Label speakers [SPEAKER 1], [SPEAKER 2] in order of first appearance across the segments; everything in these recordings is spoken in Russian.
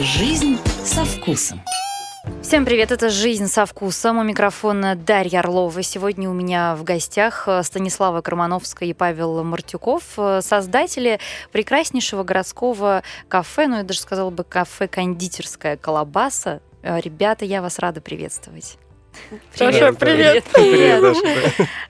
[SPEAKER 1] Жизнь со вкусом.
[SPEAKER 2] Всем привет, это «Жизнь со вкусом». У микрофона Дарья Орлова. Сегодня у меня в гостях э, Станислава Кармановская и Павел Мартюков, э, создатели прекраснейшего городского кафе, ну я даже сказала бы кафе-кондитерская «Колобаса». Э, ребята, я вас рада приветствовать.
[SPEAKER 3] Привет, привет.
[SPEAKER 2] Привет.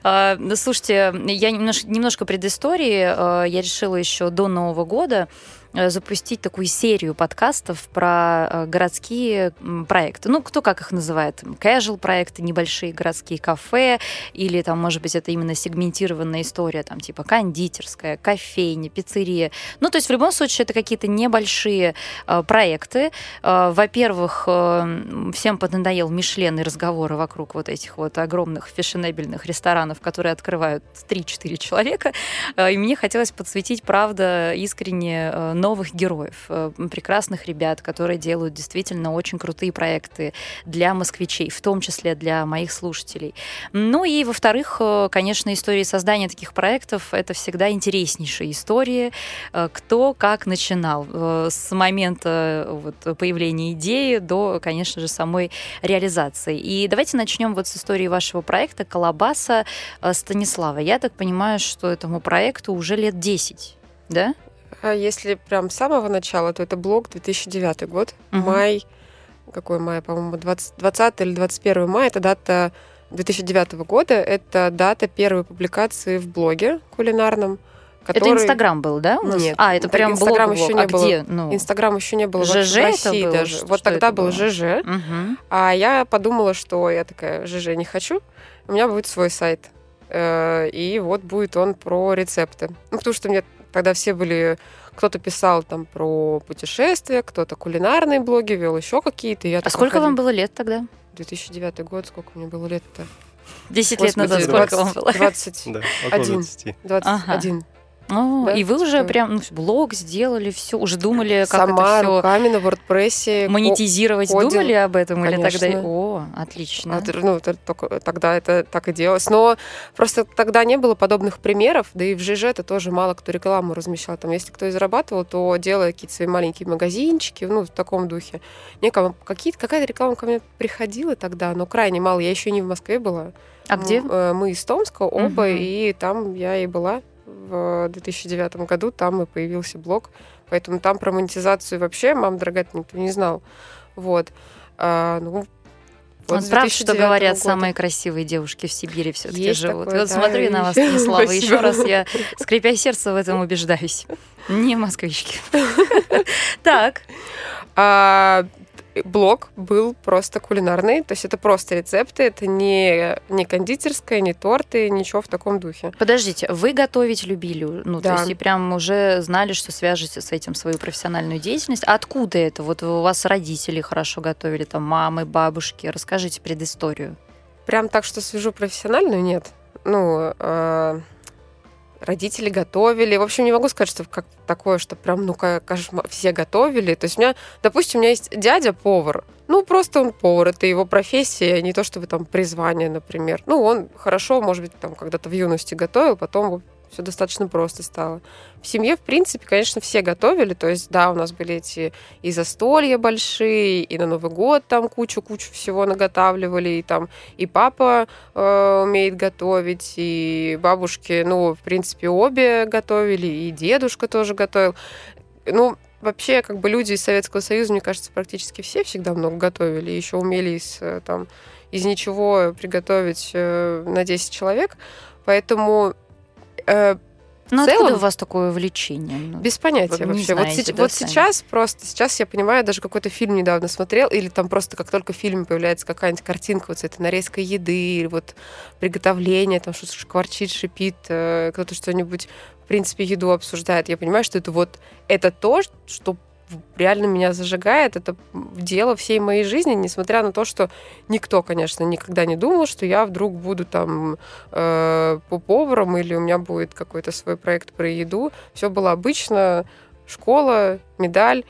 [SPEAKER 2] привет. Слушайте, я немножко, немножко предыстории. Я решила еще до Нового года запустить такую серию подкастов про э, городские проекты. Ну, кто как их называет? Casual проекты, небольшие городские кафе, или там, может быть, это именно сегментированная история, там, типа кондитерская, кофейня, пиццерия. Ну, то есть в любом случае это какие-то небольшие э, проекты. Э, во-первых, э, всем поднадоел Мишлен и разговоры вокруг вот этих вот огромных фешенебельных ресторанов, которые открывают 3-4 человека. Э, и мне хотелось подсветить, правда, искренне э, новых героев, э, прекрасных ребят, которые делают действительно очень крутые проекты для москвичей, в том числе для моих слушателей. Ну и, во-вторых, э, конечно, истории создания таких проектов — это всегда интереснейшие истории, э, кто как начинал с момента вот, появления идеи до, конечно же, самой реализации. И давайте начнем вот с истории вашего проекта «Колобаса» Станислава. Я так понимаю, что этому проекту уже лет 10, да?
[SPEAKER 3] А если прям с самого начала, то это блог 2009 год, угу. май, какой май, по-моему, 20, 20 или 21 мая, это дата 2009 года, это дата первой публикации в блоге кулинарном.
[SPEAKER 2] Который... Это Инстаграм был, да? У
[SPEAKER 3] нас? Нет.
[SPEAKER 2] А, это прям
[SPEAKER 3] Инстаграм
[SPEAKER 2] блог,
[SPEAKER 3] еще не
[SPEAKER 2] а
[SPEAKER 3] было.
[SPEAKER 2] Где? Ну...
[SPEAKER 3] Инстаграм еще не было
[SPEAKER 2] ЖЖ
[SPEAKER 3] в России
[SPEAKER 2] было?
[SPEAKER 3] даже.
[SPEAKER 2] Что,
[SPEAKER 3] вот
[SPEAKER 2] что
[SPEAKER 3] тогда был? ЖЖ.
[SPEAKER 2] Угу.
[SPEAKER 3] А я подумала, что я такая, ЖЖ не хочу, у меня будет свой сайт. Э, и вот будет он про рецепты. Ну, потому что мне тогда все были кто-то писал там про путешествия, кто-то кулинарные блоги вел, еще какие-то.
[SPEAKER 2] Я а сколько ходила. вам было лет тогда?
[SPEAKER 3] 2009 год, сколько мне было лет-то?
[SPEAKER 2] Десять лет назад сколько 20, вам было?
[SPEAKER 3] 21.
[SPEAKER 4] Да, около 20.
[SPEAKER 3] 21. Ага.
[SPEAKER 2] О, да, и вы уже прям ну, блог сделали, все, уже думали, как
[SPEAKER 3] Сама
[SPEAKER 2] это все
[SPEAKER 3] руками на WordPress
[SPEAKER 2] монетизировать,
[SPEAKER 3] кодил.
[SPEAKER 2] думали об этом
[SPEAKER 3] Конечно.
[SPEAKER 2] или тогда? О, отлично.
[SPEAKER 3] А, ну, только, тогда это так и делалось. Но просто тогда не было подобных примеров, да и в ЖЖ это тоже мало кто рекламу размещал. Там, если кто и зарабатывал, то делая какие-то свои маленькие магазинчики, ну, в таком духе. Некому, какие-то, какая-то реклама ко мне приходила тогда, но крайне мало. Я еще не в Москве была.
[SPEAKER 2] А где?
[SPEAKER 3] Э, мы из Томска оба,
[SPEAKER 2] Мгм.
[SPEAKER 3] и там я и была в 2009 году, там и появился блог. Поэтому там про монетизацию вообще, мам дорогая, никто не знал. Вот. А, ну, вот с
[SPEAKER 2] правда, что
[SPEAKER 3] 2009
[SPEAKER 2] говорят,
[SPEAKER 3] года.
[SPEAKER 2] самые красивые девушки в Сибири все-таки
[SPEAKER 3] Есть
[SPEAKER 2] живут.
[SPEAKER 3] такое,
[SPEAKER 2] вот
[SPEAKER 3] да,
[SPEAKER 2] смотрю на вас, Станислава, еще раз я, скрипя сердце, в этом убеждаюсь. Не москвички. Так,
[SPEAKER 3] А блог был просто кулинарный, то есть это просто рецепты, это не, не кондитерская, не торты, ничего в таком духе.
[SPEAKER 2] подождите, вы готовить любили? Ну, то
[SPEAKER 3] Да.
[SPEAKER 2] есть и прям уже знали, что свяжете с этим свою профессиональную деятельность. Откуда это? Вот у вас родители хорошо готовили, там мамы, бабушки. Расскажите предысторию.
[SPEAKER 3] Прям так, что свяжу профессиональную, нет. Ну, э, родители готовили. В общем, не могу сказать, что как такое, что прям, ну, кошмар, все готовили. То есть у меня, допустим, у меня есть дядя повар. Ну, просто он повар, это его профессия, не то чтобы там призвание, например. Ну, он хорошо, может быть, там когда-то в юности готовил, потом все достаточно просто стало. В семье, в принципе, конечно, все готовили. То есть, да, у нас были эти и застолья большие, и на Новый год там кучу-кучу всего наготавливали, и там и папа э, умеет готовить, и бабушки, ну, в принципе, обе готовили, и дедушка тоже готовил. Ну, вообще, как бы люди из Советского Союза, мне кажется, практически все всегда много готовили, еще умели из, э, там, из ничего приготовить э, на 10 человек. Поэтому э,
[SPEAKER 2] Ну,
[SPEAKER 3] В целом-
[SPEAKER 2] откуда у вас такое влечение? Ну,
[SPEAKER 3] без понятия вообще. вот
[SPEAKER 2] знаете, да,
[SPEAKER 3] вот
[SPEAKER 2] сами?
[SPEAKER 3] сейчас просто, сейчас я понимаю, даже какой-то фильм недавно смотрел, или там просто как только в фильме появляется какая-нибудь картинка вот с этой нарезкой еды, или вот приготовление, там что-то шкварчит, шипит, э, кто-то что-нибудь, в принципе, еду обсуждает, я понимаю, что это вот, это то, что реально меня зажигает, это дело всей моей жизни, несмотря на то, что никто, конечно, никогда не думал, что я вдруг буду там э, по поваром или у меня будет какой-то свой проект про еду. Все было обычно, школа, медаль,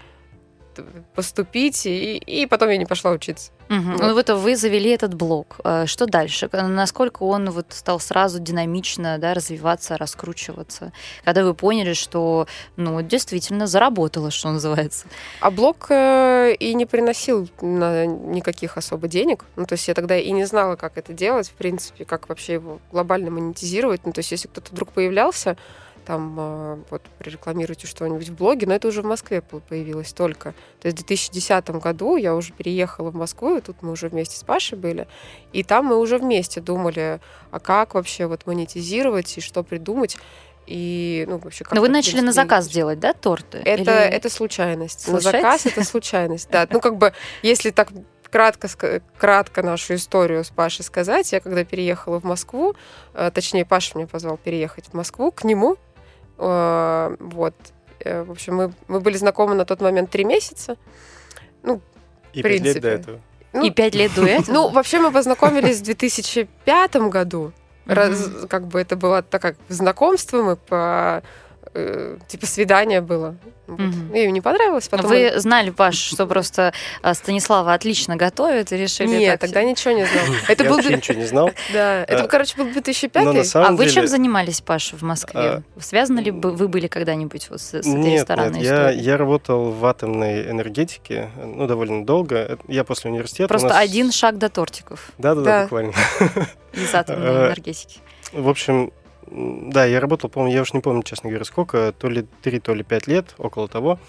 [SPEAKER 3] поступить, и, и потом я не пошла учиться.
[SPEAKER 2] Угу. Вот. Ну вот вы завели этот блог. Э, что дальше? Насколько он вот стал сразу динамично да, развиваться, раскручиваться? Когда вы поняли, что ну, действительно заработало, что называется?
[SPEAKER 3] А блог э, и не приносил никаких особо денег. Ну, то есть я тогда и не знала, как это делать, в принципе, как вообще его глобально монетизировать. Ну, то есть если кто-то вдруг появлялся, там э, вот прорекламируйте что-нибудь в блоге, но это уже в Москве появилось только. То есть в 2010 году я уже переехала в Москву, и тут мы уже вместе с Пашей были, и там мы уже вместе думали, а как вообще вот монетизировать и что придумать. И, ну, вообще, как
[SPEAKER 2] Но вы начали на заказ делать, да, торты?
[SPEAKER 3] Это, Или... это случайность. случайность. На заказ это случайность, да. Ну, как бы, если так кратко, кратко нашу историю с Пашей сказать, я когда переехала в Москву, э, точнее, Паша меня позвал переехать в Москву к нему, вот. Э, в общем, мы, мы были знакомы на тот момент три месяца. Ну,
[SPEAKER 4] и в принципе. лет до этого.
[SPEAKER 2] Ну, и пять лет до этого?
[SPEAKER 3] Ну, вообще мы познакомились в 2005 году. Раз, как бы это было так как знакомство, мы по э, типа свидание было. Вот. Угу. Ей не понравилось.
[SPEAKER 2] Потом Вы он... знали, Паш, что просто а, Станислава отлично готовит и решили
[SPEAKER 3] Нет, тогда все... ничего не знал.
[SPEAKER 4] Это Я был... ничего не знал.
[SPEAKER 3] Да, это, а, короче, был 2005
[SPEAKER 2] А вы чем занимались, Паша, в Москве? А, Связаны ли вы были когда-нибудь с этой ресторанной
[SPEAKER 4] историей? Я работал в атомной энергетике, ну, довольно долго. Я после университета...
[SPEAKER 2] Просто один шаг до тортиков.
[SPEAKER 4] Да-да-да, буквально.
[SPEAKER 2] Из атомной энергетики.
[SPEAKER 4] В общем, да, я работал, по-моему, я уж не помню, честно говоря, сколько, то ли 3, то ли 5 лет, около того.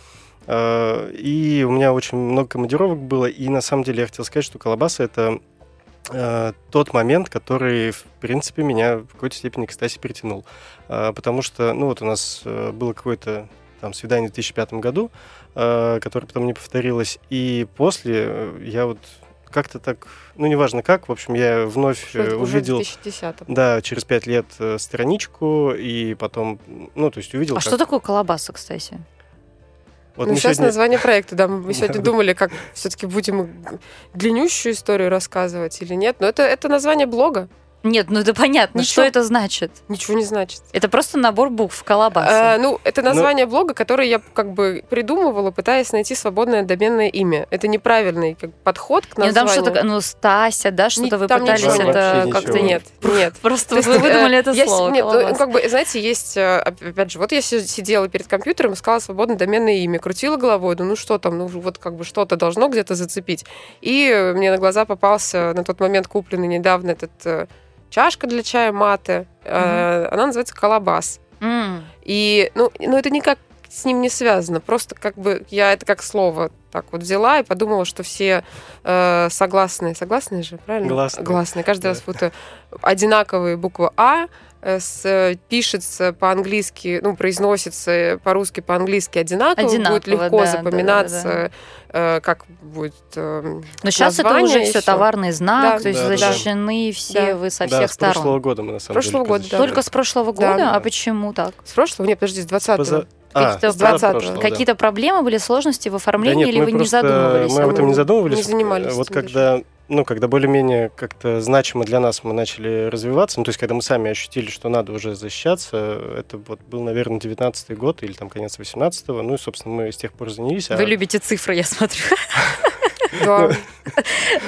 [SPEAKER 4] А, и у меня очень много командировок было, и на самом деле я хотел сказать, что колобаса это а, тот момент, который, в принципе, меня в какой-то степени к Стасе притянул. А, потому что, ну вот у нас э, было какое-то там свидание в 2005 году, которое потом не повторилось, и после э, я вот как-то так, ну, неважно как, в общем, я вновь Что э, увидел...
[SPEAKER 3] 2010
[SPEAKER 4] Да, через пять лет э, страничку, и потом, ну, то есть увидел...
[SPEAKER 2] А как... что такое колобаса, кстати?
[SPEAKER 3] Вот ну, сейчас сегодня... название проекта, да, мы сегодня думали, как все-таки будем длиннющую историю рассказывать или нет, но это, это название блога.
[SPEAKER 2] Нет, ну это понятно. Ничего, что это значит?
[SPEAKER 3] Ничего не значит.
[SPEAKER 2] Это просто набор букв колобаса.
[SPEAKER 3] А, ну, это ну, название Но... блога, которое я как бы придумывала, пытаясь найти свободное доменное имя. Это неправильный как, подход к названию.
[SPEAKER 2] Нет, там что-то, ну, Стася, да, что-то вы пытались это как-то...
[SPEAKER 3] Нет, нет.
[SPEAKER 2] Просто вы выдумали это слово.
[SPEAKER 3] Нет, ну, как бы, знаете, есть, э, опять же, вот я сидела перед компьютером, искала свободное доменное имя, крутила головой, ну, ну что там, ну вот как бы что-то должно где-то зацепить. И мне на глаза попался на тот момент купленный недавно этот э, чашка для чая маты. Mm-hmm. Она называется колобас. Mm. И, ну, ну, это никак с ним не связано. Просто как бы я это как слово так вот взяла и подумала, что все э, согласные, согласные же, правильно?
[SPEAKER 4] Гласные.
[SPEAKER 3] Гласные. Каждый да. раз будто одинаковые буквы А, Э, с, пишется по-английски, ну, произносится по-русски, по-английски одинаково, одинаково будет легко да, запоминаться, да, да, да. как будет э,
[SPEAKER 2] Но сейчас это уже все товарный знак, да, то есть да, защищены да. все да. вы со всех
[SPEAKER 4] да,
[SPEAKER 2] сторон.
[SPEAKER 4] с прошлого года мы на самом
[SPEAKER 3] прошлого
[SPEAKER 4] деле.
[SPEAKER 3] Года, да.
[SPEAKER 2] Только с прошлого года? Да. А почему так?
[SPEAKER 3] С прошлого? Нет, подожди, с 20-го. Поза...
[SPEAKER 2] Какие-то, а, 20 какие-то проблемы были, сложности в оформлении, да нет, или вы просто, не задумывались?
[SPEAKER 4] Мы об этом не задумывались.
[SPEAKER 3] Не занимались.
[SPEAKER 4] Вот когда ну, когда более-менее как-то значимо для нас мы начали развиваться, ну, то есть, когда мы сами ощутили, что надо уже защищаться, это вот был, наверное, 19-й год или там конец 18-го, ну, и, собственно, мы с тех пор занялись.
[SPEAKER 2] Вы а... любите цифры, я смотрю.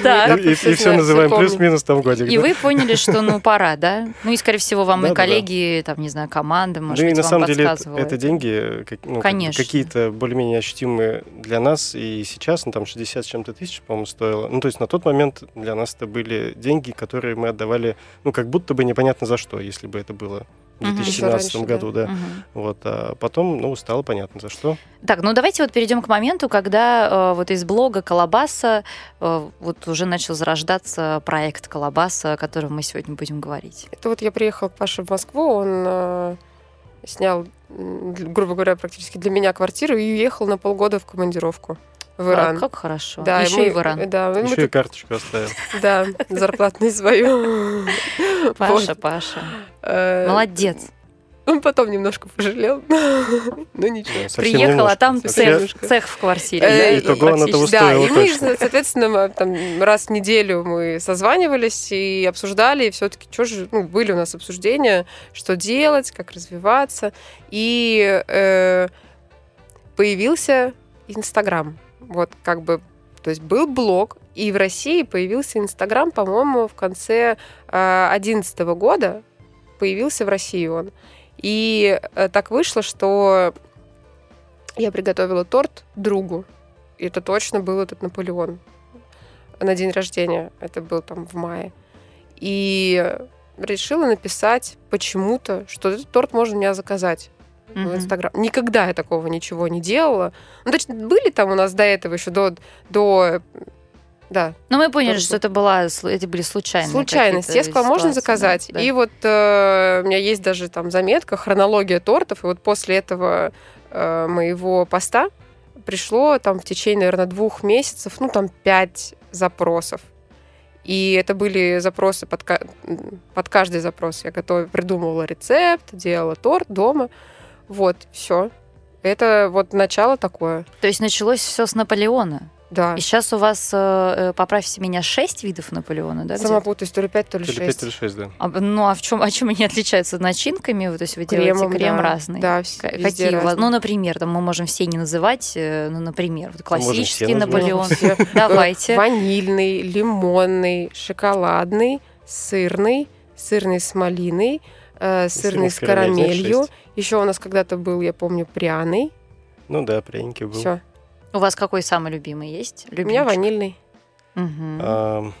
[SPEAKER 4] Да. И все называем плюс-минус там годик.
[SPEAKER 2] И вы поняли, что ну пора, да? Ну и скорее всего вам и коллеги, там, не знаю, команда, может быть,
[SPEAKER 4] вам самом деле это деньги ну, какие-то более-менее ощутимые для нас и сейчас, ну там 60 с чем-то тысяч, по-моему, стоило. Ну то есть на тот момент для нас это были деньги, которые мы отдавали, ну как будто бы непонятно за что, если бы это было в 2017 угу. году, да. да. Угу. Вот, а потом, ну, стало понятно, за что.
[SPEAKER 2] Так, ну давайте вот перейдем к моменту, когда э, вот из блога Колобаса э, вот уже начал зарождаться проект Колобаса, о котором мы сегодня будем говорить.
[SPEAKER 3] Это вот я приехал к Паше в Москву, он э, снял, грубо говоря, практически для меня квартиру и уехал на полгода в командировку в Иран.
[SPEAKER 2] А, как хорошо.
[SPEAKER 3] Да,
[SPEAKER 2] Еще и в Иран.
[SPEAKER 3] Да,
[SPEAKER 4] Еще мы и карточку оставил.
[SPEAKER 3] Да, зарплатную свою.
[SPEAKER 2] Паша, Паша. Э, Молодец.
[SPEAKER 3] Он потом немножко пожалел. Ну ничего.
[SPEAKER 2] Приехала, а там цех, цех в квартире.
[SPEAKER 4] Э, итого она того
[SPEAKER 3] Да, и мы, соответственно, там раз в неделю мы созванивались и обсуждали, и все-таки что же, ну, были у нас обсуждения, что делать, как развиваться. И э, появился Инстаграм. Вот как бы, то есть был блог, и в России появился Инстаграм, по-моему, в конце 2011 года появился в России он. И э, так вышло, что я приготовила торт другу. И это точно был этот Наполеон на день рождения. Это был там в мае. И решила написать почему-то, что этот торт можно у меня заказать mm-hmm. в Инстаграм. Никогда я такого ничего не делала. Ну, точно, были там у нас до этого еще до, до да.
[SPEAKER 2] Но мы поняли, что это была, эти были случайные
[SPEAKER 3] Случайность. Я сказала, можно заказать. Да. И вот э, у меня есть даже там заметка, хронология тортов. И вот после этого э, моего поста пришло там в течение, наверное, двух месяцев, ну, там, пять запросов. И это были запросы под, под каждый запрос. Я готов, придумывала рецепт, делала торт дома. Вот, все. Это вот начало такое.
[SPEAKER 2] То есть началось все с Наполеона?
[SPEAKER 3] Да.
[SPEAKER 2] И сейчас у вас, э, э поправьте меня, 6 видов Наполеона, да?
[SPEAKER 3] Сама путаюсь, то ли 5, то ли 6. 5,
[SPEAKER 4] то ли 6, да.
[SPEAKER 2] А, ну, а в чем, а чем они отличаются? Начинками? То есть вы
[SPEAKER 3] Кремом,
[SPEAKER 2] делаете крем
[SPEAKER 3] да.
[SPEAKER 2] разный?
[SPEAKER 3] Да,
[SPEAKER 2] Какие у вас? Ну, например, там мы можем все не называть, э, ну, например, вот классический Наполеон. Давайте.
[SPEAKER 3] Ванильный, лимонный, шоколадный, сырный, сырный с малиной, э, сырный с карамелью. Еще у нас когда-то был, я помню, пряный.
[SPEAKER 4] Ну да, пряники был.
[SPEAKER 3] Все.
[SPEAKER 2] У вас какой самый любимый есть?
[SPEAKER 3] Любимчик? У меня ванильный.
[SPEAKER 2] Угу.
[SPEAKER 4] А,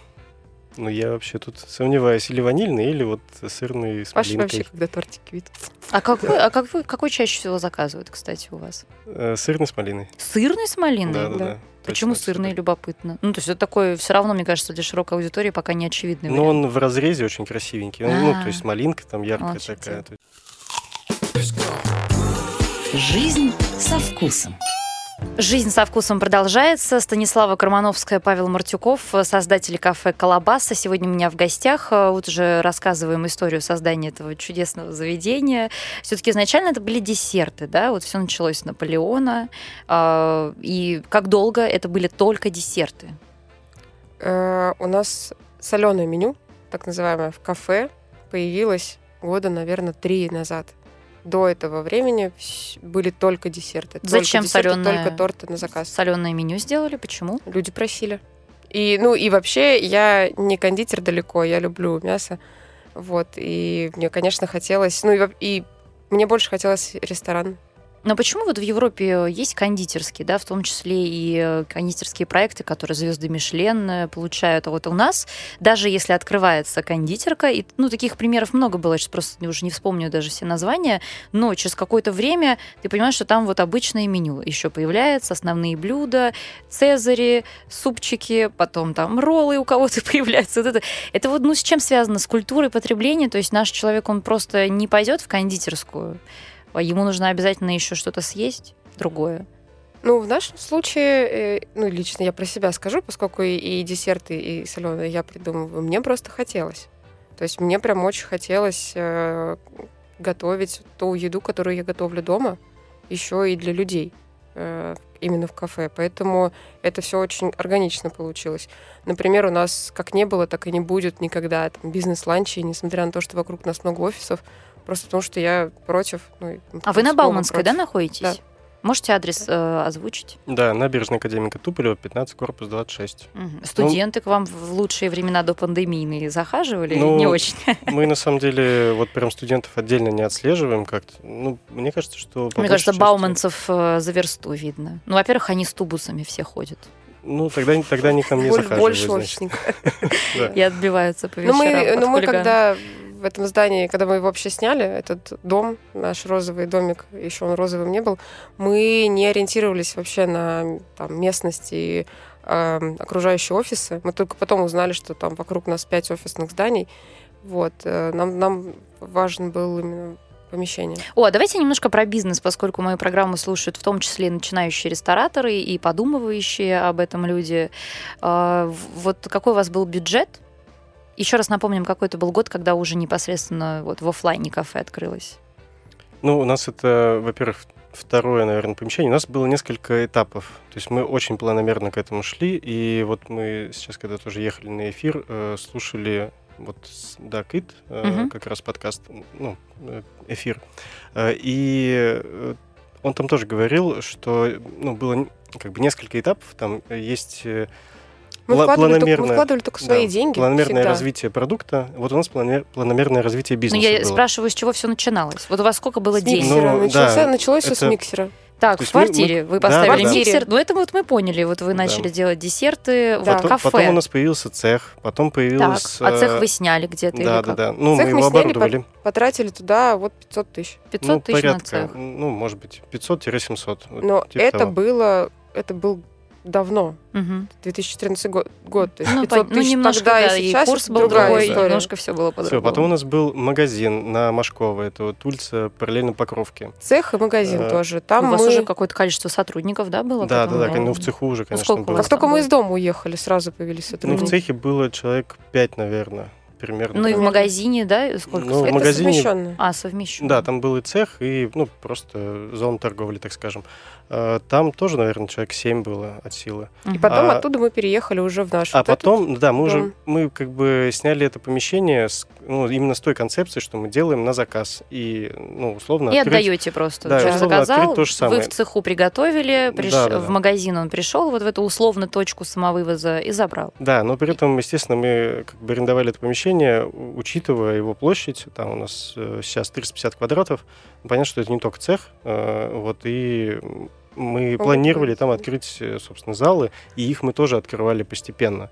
[SPEAKER 4] ну, я вообще тут сомневаюсь, или ванильный, или вот сырный с
[SPEAKER 3] Паша вообще, когда тортики видит.
[SPEAKER 2] А, какой, а какой, какой чаще всего заказывают, кстати, у вас?
[SPEAKER 4] Э, сырный с малиной.
[SPEAKER 2] Сырный с малиной?
[SPEAKER 4] Да, да, да.
[SPEAKER 2] Почему Точно, сырный, любопытно? Ну, то есть это такое, все равно, мне кажется, для широкой аудитории пока не очевидный
[SPEAKER 4] Ну, он в разрезе очень красивенький. А-а-а. Ну, то есть малинка там яркая Молчите. такая.
[SPEAKER 1] Жизнь со вкусом.
[SPEAKER 2] Жизнь со вкусом продолжается. Станислава Кармановская, Павел Мартюков, создатели кафе «Колобаса». Сегодня у меня в гостях. Вот уже рассказываем историю создания этого чудесного заведения. Все-таки изначально это были десерты, да? Вот все началось с Наполеона. А, и как долго это были только десерты?
[SPEAKER 3] Э, у нас соленое меню, так называемое, в кафе появилось года, наверное, три назад до этого времени были только десерты.
[SPEAKER 2] Зачем
[SPEAKER 3] только
[SPEAKER 2] десерты, соленое?
[SPEAKER 3] Только торты на заказ.
[SPEAKER 2] Соленое меню сделали? Почему?
[SPEAKER 3] Люди просили. И, ну, и вообще я не кондитер далеко, я люблю мясо. Вот, и мне, конечно, хотелось... Ну, и, и мне больше хотелось ресторан
[SPEAKER 2] но почему вот в Европе есть кондитерские, да, в том числе и э, кондитерские проекты, которые звезды Мишлен э, получают, а вот у нас, даже если открывается кондитерка, и, ну, таких примеров много было, я сейчас просто уже не вспомню даже все названия, но через какое-то время ты понимаешь, что там вот обычное меню еще появляется, основные блюда, цезари, супчики, потом там роллы у кого-то появляются. Вот это, это вот, ну, с чем связано? С культурой потребления, то есть наш человек, он просто не пойдет в кондитерскую, ему нужно обязательно еще что-то съесть другое.
[SPEAKER 3] Ну, в нашем случае, э, ну, лично я про себя скажу, поскольку и, десерты, и соленые я придумываю, мне просто хотелось. То есть мне прям очень хотелось э, готовить ту еду, которую я готовлю дома, еще и для людей э, именно в кафе. Поэтому это все очень органично получилось. Например, у нас как не было, так и не будет никогда бизнес-ланчей, несмотря на то, что вокруг нас много офисов. Просто потому что я против. Ну,
[SPEAKER 2] а вы на Бауманской, против. да, находитесь? Да. Можете адрес э, озвучить?
[SPEAKER 4] Да, набережная академика Туполева, 15, корпус 26.
[SPEAKER 2] Угу. Студенты ну, к вам в лучшие времена до пандемийные захаживали? Ну, не очень.
[SPEAKER 4] Мы, на самом деле, вот прям студентов отдельно не отслеживаем как-то. Ну, мне кажется, что...
[SPEAKER 2] Мне кажется, части... бауманцев э, за версту видно. Ну, во-первых, они с тубусами все ходят.
[SPEAKER 4] Ну, тогда, тогда они ко мне захаживают.
[SPEAKER 3] Больше офисников.
[SPEAKER 2] И отбиваются по вечерам
[SPEAKER 3] Ну, мы когда в этом здании, когда мы его вообще сняли, этот дом, наш розовый домик, еще он розовым не был, мы не ориентировались вообще на там, местность и э, окружающие офисы. Мы только потом узнали, что там вокруг нас пять офисных зданий. Вот. Э, нам, нам важен был именно помещение.
[SPEAKER 2] О, давайте немножко про бизнес, поскольку мою программу слушают в том числе начинающие рестораторы и подумывающие об этом люди. А, вот какой у вас был бюджет еще раз напомним, какой это был год, когда уже непосредственно вот в офлайне кафе открылось.
[SPEAKER 4] Ну, у нас это, во-первых, второе, наверное, помещение. У нас было несколько этапов. То есть мы очень планомерно к этому шли. И вот мы сейчас, когда тоже ехали на эфир, э, слушали вот да, Кит, э, угу. как раз подкаст, ну, э, эфир. Э, и э, он там тоже говорил, что ну, было как бы несколько этапов. Там есть э,
[SPEAKER 3] Мы
[SPEAKER 4] пла-
[SPEAKER 3] вкладывали, только, мы вкладывали только свои
[SPEAKER 4] да,
[SPEAKER 3] деньги.
[SPEAKER 4] планомерное
[SPEAKER 3] всегда.
[SPEAKER 4] развитие продукта. Вот у нас планомер- планомерное развитие
[SPEAKER 2] Ну,
[SPEAKER 4] бизнеса
[SPEAKER 2] я
[SPEAKER 4] было.
[SPEAKER 2] спрашиваю, с чего все начиналось? Вот у вас сколько было
[SPEAKER 3] С
[SPEAKER 2] денег?
[SPEAKER 3] миксера.
[SPEAKER 4] Ну,
[SPEAKER 3] Начался-
[SPEAKER 4] да,
[SPEAKER 3] началось все с
[SPEAKER 4] это-
[SPEAKER 3] миксера.
[SPEAKER 2] Так,
[SPEAKER 4] То
[SPEAKER 2] в
[SPEAKER 4] есть мы-
[SPEAKER 2] квартире
[SPEAKER 4] мы-
[SPEAKER 2] вы
[SPEAKER 4] да,
[SPEAKER 2] поставили
[SPEAKER 3] да, да.
[SPEAKER 2] миксер. Ну, это вот мы поняли. Вот вы
[SPEAKER 4] Да.
[SPEAKER 2] начали делать десерты
[SPEAKER 3] Да.
[SPEAKER 2] в
[SPEAKER 4] Потом,
[SPEAKER 2] кафе.
[SPEAKER 4] потом у нас появился цех, потом
[SPEAKER 2] Так,
[SPEAKER 4] появилось...
[SPEAKER 2] а цех
[SPEAKER 4] э,
[SPEAKER 2] вы сняли где-то или
[SPEAKER 4] Да, да,
[SPEAKER 2] как?
[SPEAKER 4] да. Ну,
[SPEAKER 3] Цех
[SPEAKER 4] мы
[SPEAKER 3] мы
[SPEAKER 4] его
[SPEAKER 3] сняли,
[SPEAKER 4] оборудовали.
[SPEAKER 3] Потратили туда вот 500 тысяч.
[SPEAKER 2] 500
[SPEAKER 4] ну,
[SPEAKER 2] тысяч на
[SPEAKER 4] порядка,
[SPEAKER 2] цех.
[SPEAKER 4] ну, может быть, 500-700. вот
[SPEAKER 3] Но
[SPEAKER 4] типа
[SPEAKER 3] это
[SPEAKER 4] того.
[SPEAKER 3] было, это был давно,
[SPEAKER 2] Мгм.
[SPEAKER 3] 2014 год. год. То есть
[SPEAKER 2] Ну,
[SPEAKER 3] 500
[SPEAKER 2] пон- ну,
[SPEAKER 3] тысяч
[SPEAKER 2] немножко,
[SPEAKER 3] тогда
[SPEAKER 2] да,
[SPEAKER 3] и
[SPEAKER 2] и
[SPEAKER 3] сейчас
[SPEAKER 2] курс
[SPEAKER 3] это
[SPEAKER 2] был другой,
[SPEAKER 3] история.
[SPEAKER 2] немножко все было
[SPEAKER 4] Все,
[SPEAKER 2] по-другому.
[SPEAKER 4] потом у нас был магазин на Машково, это вот улица параллельно Покровке.
[SPEAKER 3] Цех и магазин
[SPEAKER 4] Э,
[SPEAKER 3] тоже. Там
[SPEAKER 2] у вас
[SPEAKER 3] мы...
[SPEAKER 2] уже какое-то количество сотрудников, да, было?
[SPEAKER 4] Да,
[SPEAKER 2] к
[SPEAKER 4] да, да, ну в цеху уже, конечно,
[SPEAKER 2] сколько у
[SPEAKER 4] было.
[SPEAKER 2] вас
[SPEAKER 3] Как только
[SPEAKER 2] там
[SPEAKER 3] мы
[SPEAKER 2] было?
[SPEAKER 3] из дома уехали, сразу появились
[SPEAKER 4] Ну, в
[SPEAKER 3] сотрудники.
[SPEAKER 4] цехе было человек 5, наверное, примерно.
[SPEAKER 2] Ну и в магазине, да, сколько?
[SPEAKER 4] Ну, в магазине-
[SPEAKER 3] совмещенно.
[SPEAKER 2] А, совмещенно.
[SPEAKER 4] Да, там был и цех, и, ну, просто зона торговли, так скажем. А, Там тоже, наверное, человек 7 было от силы.
[SPEAKER 3] И потом
[SPEAKER 4] А-
[SPEAKER 3] оттуда мы переехали уже в наш
[SPEAKER 4] А
[SPEAKER 3] вот этот
[SPEAKER 4] потом, да, мы уже,
[SPEAKER 3] дом.
[SPEAKER 4] мы как бы сняли это помещение с, ну, именно с той концепцией, что мы делаем на заказ. И, ну, условно,
[SPEAKER 2] И
[SPEAKER 4] открыть-
[SPEAKER 2] отдаете просто.
[SPEAKER 4] Да, условно,
[SPEAKER 2] заказал,
[SPEAKER 4] то же
[SPEAKER 2] вы
[SPEAKER 4] самое.
[SPEAKER 2] в цеху приготовили, приш-
[SPEAKER 4] Да, да,
[SPEAKER 2] в
[SPEAKER 4] да.
[SPEAKER 2] магазин он пришел, вот в эту условно точку самовывоза и забрал.
[SPEAKER 4] Да, но при этом, естественно, мы как бы арендовали это помещение, учитывая его площадь. Там у нас э, сейчас 350 квадратов. Понятно, что это не только цех. э, Вот, и мы
[SPEAKER 3] Ну,
[SPEAKER 4] планировали там открыть, э, собственно, залы, и их мы тоже открывали постепенно.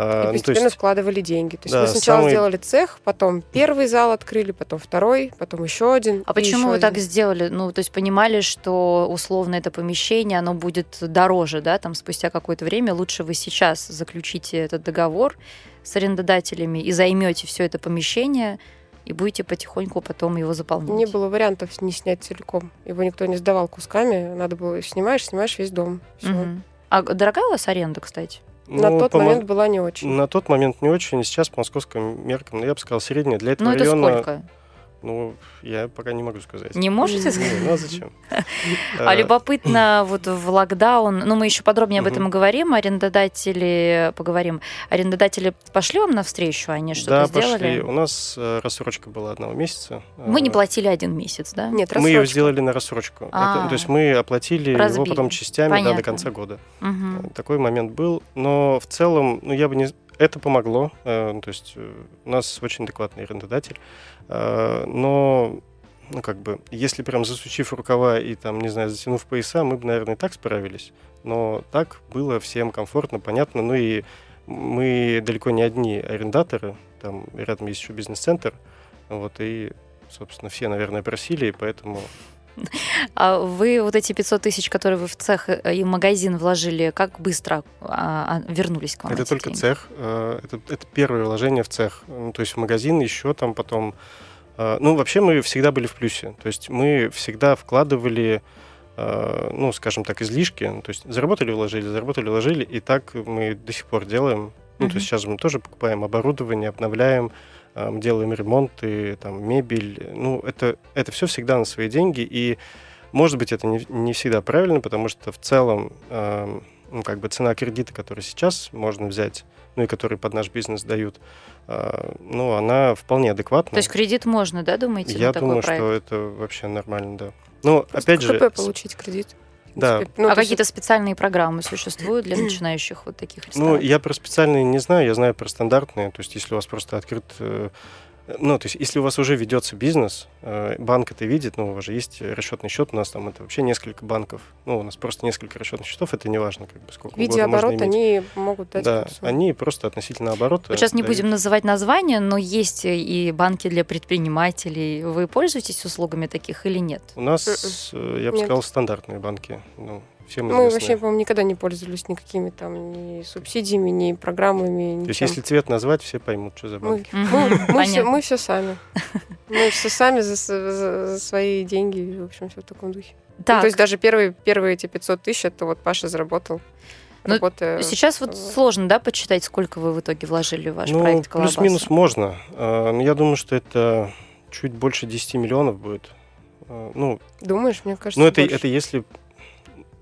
[SPEAKER 4] А,
[SPEAKER 3] И
[SPEAKER 4] ну, то
[SPEAKER 3] постепенно
[SPEAKER 4] есть-
[SPEAKER 3] вкладывали деньги. То есть
[SPEAKER 4] да,
[SPEAKER 3] мы сначала
[SPEAKER 4] самый-
[SPEAKER 3] сделали цех, потом первый зал открыли, потом второй, потом еще один.
[SPEAKER 2] А почему вы так
[SPEAKER 3] один.
[SPEAKER 2] сделали? Ну, то есть понимали, что условно это помещение, оно будет дороже, да, там спустя какое-то время. Лучше вы сейчас заключите этот договор с арендодателями и займете все это помещение и будете потихоньку потом его заполнять.
[SPEAKER 3] Не было вариантов не снять целиком. Его никто не сдавал кусками. Надо было снимаешь, снимаешь весь дом.
[SPEAKER 2] Мгм. А дорогая у вас аренда, кстати?
[SPEAKER 3] На
[SPEAKER 4] ну,
[SPEAKER 3] тот
[SPEAKER 4] по мо-
[SPEAKER 3] момент была не очень.
[SPEAKER 4] На тот момент не очень, сейчас по московским меркам, ну, я бы сказал, средняя. Для этого
[SPEAKER 2] Ну, это
[SPEAKER 4] района,
[SPEAKER 2] сколько?
[SPEAKER 4] Ну, я пока не могу сказать.
[SPEAKER 2] Не можете сказать?
[SPEAKER 4] Ну, а зачем?
[SPEAKER 2] А
[SPEAKER 4] Э,
[SPEAKER 2] любопытно, вот в локдаун, ну мы еще подробнее об этом говорим, арендодатели, поговорим, арендодатели пошли вам навстречу, они
[SPEAKER 4] Да,
[SPEAKER 2] что-то сделали?
[SPEAKER 4] пошли. У нас э, рассрочка была одного месяца.
[SPEAKER 2] Мы не
[SPEAKER 4] Э,
[SPEAKER 2] платили один месяц, да?
[SPEAKER 3] Нет,
[SPEAKER 4] Мы ее
[SPEAKER 3] рассрочка.
[SPEAKER 4] сделали на рассрочку.
[SPEAKER 2] А.
[SPEAKER 4] то есть мы оплатили его потом частями да, до конца года. Такой момент был. Но в целом, ну, я бы не... Это помогло. ну, то есть у нас очень адекватный арендодатель. Э, Но, ну, как бы, если прям засучив рукава и, там, не знаю, затянув пояса, мы бы, наверное, и так справились. Но так было всем комфортно, понятно. Ну и мы далеко не одни арендаторы. Там рядом есть еще бизнес-центр. Вот, и, собственно, все, наверное, просили, и поэтому
[SPEAKER 2] вы вот эти 500 тысяч, которые вы в цех э, и магазин вложили, как быстро а, а, вернулись к вам
[SPEAKER 4] Это только
[SPEAKER 2] деньги?
[SPEAKER 4] цех. э, Это, это первое вложение в цех. Ну, То есть в магазин еще там потом... э, Ну, вообще мы всегда были в плюсе. То есть мы всегда вкладывали, ну, скажем так, излишки. Ну, То есть заработали, вложили, заработали, вложили. И так мы до сих пор делаем. Ну,
[SPEAKER 2] Мгм.
[SPEAKER 4] то есть сейчас мы тоже покупаем оборудование, обновляем, делаем ремонты, там, мебель. Ну, это, это все всегда на свои деньги. И, может быть, это не, не всегда правильно, потому что в целом, эм, ну, как бы цена кредита, который сейчас можно взять, ну, и который под наш бизнес дают, э, ну, она вполне адекватна.
[SPEAKER 2] То есть кредит можно, да, думаете,
[SPEAKER 4] Я
[SPEAKER 2] на такой
[SPEAKER 4] думаю,
[SPEAKER 2] проект?
[SPEAKER 4] что это вообще нормально, да. Ну,
[SPEAKER 3] Просто
[SPEAKER 4] опять же,
[SPEAKER 3] КП получить кредит.
[SPEAKER 4] Да.
[SPEAKER 3] Ну,
[SPEAKER 2] а
[SPEAKER 3] то есть
[SPEAKER 2] какие-то специальные программы существуют для начинающих вот таких
[SPEAKER 4] Ну,
[SPEAKER 2] ресторанов?
[SPEAKER 4] я про специальные не знаю, я знаю про стандартные. То есть, если у вас просто открыт... э, Ну, то есть, если у вас уже ведется бизнес, э, банк это видит, ну, у вас же есть расчетный счет, у нас там это вообще несколько банков. Ну, у нас просто несколько расчетных счетов, это не важно, как бы сколько
[SPEAKER 3] в виде
[SPEAKER 4] угодно можно
[SPEAKER 3] оборота
[SPEAKER 4] иметь.
[SPEAKER 3] они могут дать
[SPEAKER 4] Да, они просто относительно оборота.
[SPEAKER 2] Вот сейчас не
[SPEAKER 4] дают.
[SPEAKER 2] будем называть названия, но есть и банки для предпринимателей. Вы пользуетесь услугами таких или нет?
[SPEAKER 4] У нас, э, я бы
[SPEAKER 3] Нет.
[SPEAKER 4] сказал, стандартные банки. Ну, всем
[SPEAKER 3] Мы
[SPEAKER 4] известные.
[SPEAKER 3] вообще, по-моему, никогда не пользовались никакими там ни субсидиями, ни программами,
[SPEAKER 4] То есть,
[SPEAKER 3] ничем.
[SPEAKER 4] если цвет назвать, все поймут, что за банки.
[SPEAKER 3] Мы, мы, все,
[SPEAKER 2] понятно.
[SPEAKER 3] мы все сами. Мы все сами за, за- за свои деньги, в общем, все в таком духе. Ну,
[SPEAKER 2] Так,
[SPEAKER 3] то есть даже первые, первые эти 500 тысяч, это вот Паша заработал,
[SPEAKER 2] Ну,
[SPEAKER 3] работая...
[SPEAKER 2] сейчас вот сложно, да, почитать, сколько вы в итоге вложили в ваш
[SPEAKER 4] ну,
[SPEAKER 2] проект «Колобаса»?
[SPEAKER 4] плюс-минус можно. А, но я думаю, что это чуть больше 10 миллионов будет. А, Ну,
[SPEAKER 3] Думаешь, мне кажется,
[SPEAKER 4] ну это,
[SPEAKER 3] больше.
[SPEAKER 4] это если...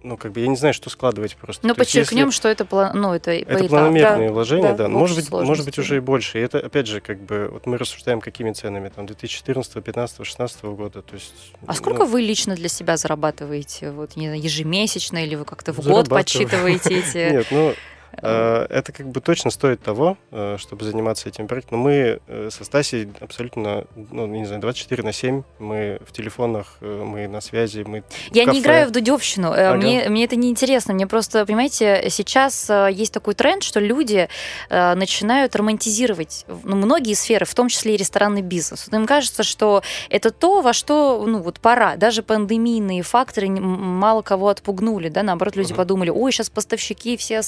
[SPEAKER 4] ну, как бы я не знаю, что складывать просто.
[SPEAKER 2] Ну,
[SPEAKER 4] То есть
[SPEAKER 2] подчеркнем,
[SPEAKER 4] если-
[SPEAKER 2] что это, план- ну, это,
[SPEAKER 4] Это планомерные
[SPEAKER 3] Да,
[SPEAKER 4] вложения,
[SPEAKER 3] да,
[SPEAKER 4] да. Может быть, может быть, уже и больше. И это, опять же, как бы, вот мы рассуждаем, какими ценами, там, 2014, 15, 16 года, то есть...
[SPEAKER 2] А
[SPEAKER 4] ну,
[SPEAKER 2] сколько вы лично для себя зарабатываете? Вот не знаю, ежемесячно или вы как-то в год
[SPEAKER 4] Зарабатываю.
[SPEAKER 2] подсчитываете эти?
[SPEAKER 4] Нет, ну, это как бы точно стоит того, э, чтобы заниматься этим проектом. Но мы э, со Стасей абсолютно, ну, не знаю, 24 на 7, мы в телефонах, э, мы на связи, мы
[SPEAKER 2] Я не играю в дудевщину. Э,
[SPEAKER 4] Ага.
[SPEAKER 2] Мне, мне это не интересно. Мне просто, понимаете, сейчас э, есть такой тренд, что люди э, начинают романтизировать ну, многие сферы, в том числе и ресторанный бизнес. Вот им кажется, что это то, во что ну, вот пора. Даже пандемийные факторы мало кого отпугнули. Да? Наоборот, люди
[SPEAKER 4] Мгм.
[SPEAKER 2] подумали, ой, сейчас поставщики все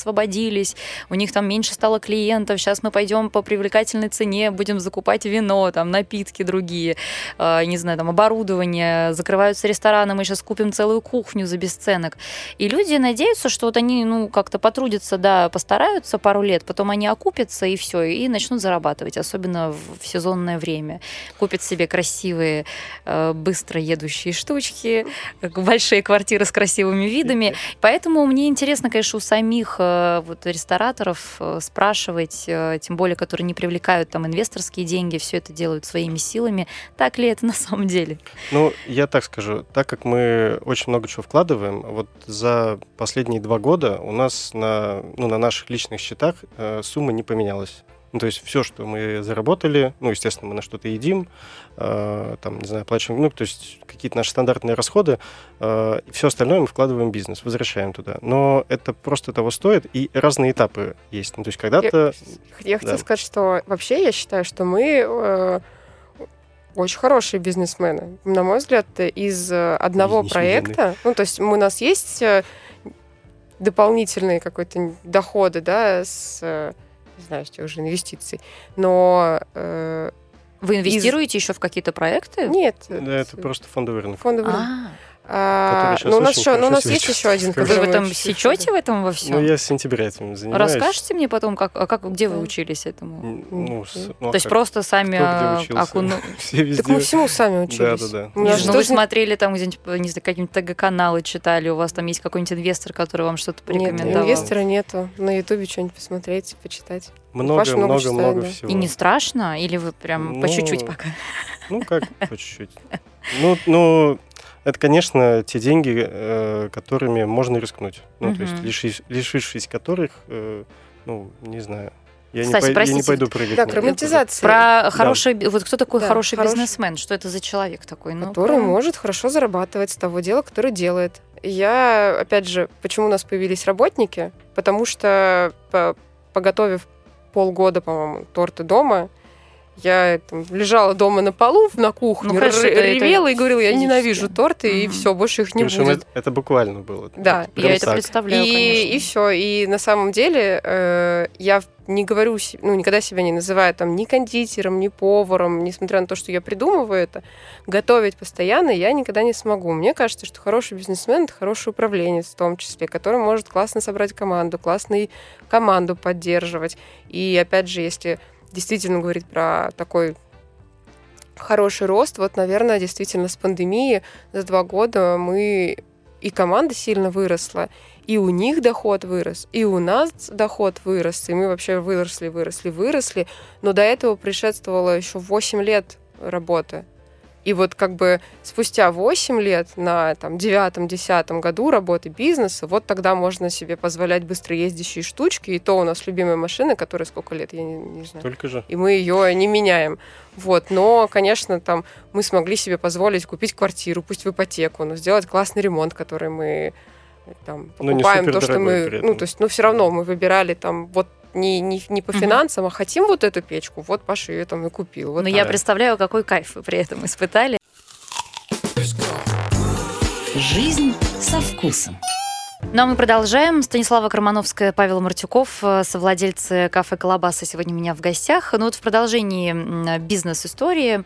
[SPEAKER 2] освободились, у них там меньше стало клиентов, сейчас мы пойдем по привлекательной цене, будем закупать вино, там, напитки другие, э, не знаю, там, оборудование, закрываются рестораны, мы сейчас купим целую кухню за бесценок. И люди надеются, что вот они, ну, как-то потрудятся, да, постараются пару лет, потом они окупятся и все, и начнут зарабатывать, особенно в, в сезонное время. Купят себе красивые, э, быстро едущие штучки, большие квартиры с красивыми видами. Поэтому мне интересно, конечно, у самих э, вот рестораторов э, спрашивать, э, тем более, которые не привлекают там инвесторские деньги, все это делают своими силами. Так ли это на самом деле?
[SPEAKER 4] Ну, я так скажу, так как мы очень много чего вкладываем, вот за последние два года у нас на, ну, на наших личных счетах э, сумма не поменялась. Ну, то есть все, что мы заработали, ну, естественно, мы на что-то едим, э, там, не знаю, оплачиваем, ну, то есть какие-то наши стандартные расходы, э, все остальное мы вкладываем в бизнес, возвращаем туда. Но это просто того стоит, и разные этапы есть. Ну, то есть когда-то...
[SPEAKER 3] Я хотела
[SPEAKER 4] Да.
[SPEAKER 3] сказать, что вообще я считаю, что мы э, очень хорошие бизнесмены. На мой взгляд, из э, одного
[SPEAKER 4] Бизнесмены.
[SPEAKER 3] проекта, ну, то есть у нас есть э, дополнительные какой-то доходы, да, с, э, не знаю, с тех же инвестиций, но э,
[SPEAKER 2] Вы инвестируете еще в какие-то проекты?
[SPEAKER 3] нет.
[SPEAKER 4] Да, это просто фондовый рынок.
[SPEAKER 3] фондовый рынок.
[SPEAKER 2] А,
[SPEAKER 3] ну, у нас еще, ну, у нас есть еще один.
[SPEAKER 2] вы в этом сечете в этом во всем?
[SPEAKER 4] Ну, я с сентября этим занимаюсь.
[SPEAKER 2] Расскажете мне потом, как, а как, где вы
[SPEAKER 3] Да.
[SPEAKER 2] учились этому?
[SPEAKER 4] Ну, с- ну, а
[SPEAKER 2] То есть
[SPEAKER 4] как?
[SPEAKER 2] просто сами окуну...
[SPEAKER 3] Так мы всему сами учились.
[SPEAKER 4] Да-да-да.
[SPEAKER 3] У нас
[SPEAKER 2] Ну, вы смотрели там где-нибудь, не знаю, какие-нибудь ТГ-каналы читали, у вас там есть какой-нибудь инвестор, который вам что-то
[SPEAKER 3] Нет,
[SPEAKER 2] порекомендовал?
[SPEAKER 3] инвестора нету. На Ютубе что-нибудь посмотреть, почитать.
[SPEAKER 4] Много,
[SPEAKER 3] много
[SPEAKER 4] много,
[SPEAKER 3] да.
[SPEAKER 4] всего.
[SPEAKER 2] И не страшно? Или вы прям по
[SPEAKER 4] Ну,
[SPEAKER 2] чуть-чуть пока?
[SPEAKER 4] Ну, как по чуть-чуть. Ну, ну, это, конечно, те деньги, э, которыми можно рискнуть. Ну, то есть, лишившись, лишившись которых, э, ну, не знаю. Я, не,
[SPEAKER 2] Кстати,
[SPEAKER 4] пой- я не
[SPEAKER 2] простите,
[SPEAKER 4] пойду прыгать.
[SPEAKER 3] Так, романтизация.
[SPEAKER 2] Про хороший... би- Вот кто такой
[SPEAKER 3] Да,
[SPEAKER 2] хороший
[SPEAKER 3] хороший-
[SPEAKER 2] бизнесмен? Что это за человек такой? Ну,
[SPEAKER 3] который может хорошо зарабатывать с того дела, которое делает. Я, опять же, почему у нас появились работники? Потому что, по- поготовив полгода, по-моему, торты дома, я там, лежала дома на полу на кухне,
[SPEAKER 2] Ну, хорошо,
[SPEAKER 3] р-
[SPEAKER 2] это- это
[SPEAKER 3] ревела и говорила, я
[SPEAKER 2] физически.
[SPEAKER 3] ненавижу торты, и
[SPEAKER 2] Мгм.
[SPEAKER 3] все, больше их не
[SPEAKER 4] Причем
[SPEAKER 3] будет.
[SPEAKER 4] это, это буквально было.
[SPEAKER 3] Да,
[SPEAKER 4] Вот прям
[SPEAKER 2] Я это
[SPEAKER 4] так.
[SPEAKER 2] представляю,
[SPEAKER 3] и,
[SPEAKER 2] конечно.
[SPEAKER 3] и все. И на самом деле э, я не говорю, ну, никогда себя не называю там ни кондитером, ни поваром, несмотря на то, что я придумываю это, готовить постоянно я никогда не смогу. Мне кажется, что хороший бизнесмен это хороший управленец в том числе, который может классно собрать команду, классно и команду поддерживать. И опять же, если действительно говорить про такой хороший рост, вот, наверное, действительно с пандемией за два года мы и команда сильно выросла, и у них доход вырос, и у нас доход вырос, и мы вообще выросли, выросли, выросли, но до этого предшествовало еще 8 лет работы. И вот как бы спустя 8 лет на там, 9-10 году работы бизнеса, вот тогда можно себе позволять быстро ездящие штучки, и то у нас любимая машина, которая сколько лет, я не, не знаю
[SPEAKER 4] Только же.
[SPEAKER 3] и мы ее не меняем. Вот, но, конечно, там мы смогли себе позволить купить квартиру, пусть в ипотеку, но сделать классный ремонт, который мы э, там
[SPEAKER 4] Ну,
[SPEAKER 3] покупаем то, что мы, ну то есть, ну все равно мы выбирали там вот не, не, не по финансам, а хотим вот эту печку, вот Паша ее там и купил. Вот
[SPEAKER 2] Но я представляю, какой кайф вы при этом испытали.
[SPEAKER 1] Жизнь со вкусом.
[SPEAKER 2] Ну а мы продолжаем. Станислава Кармановская, Павел Мартюков, э, совладельцы кафе «Колобаса» сегодня у меня в гостях. Ну вот в продолжении бизнес-истории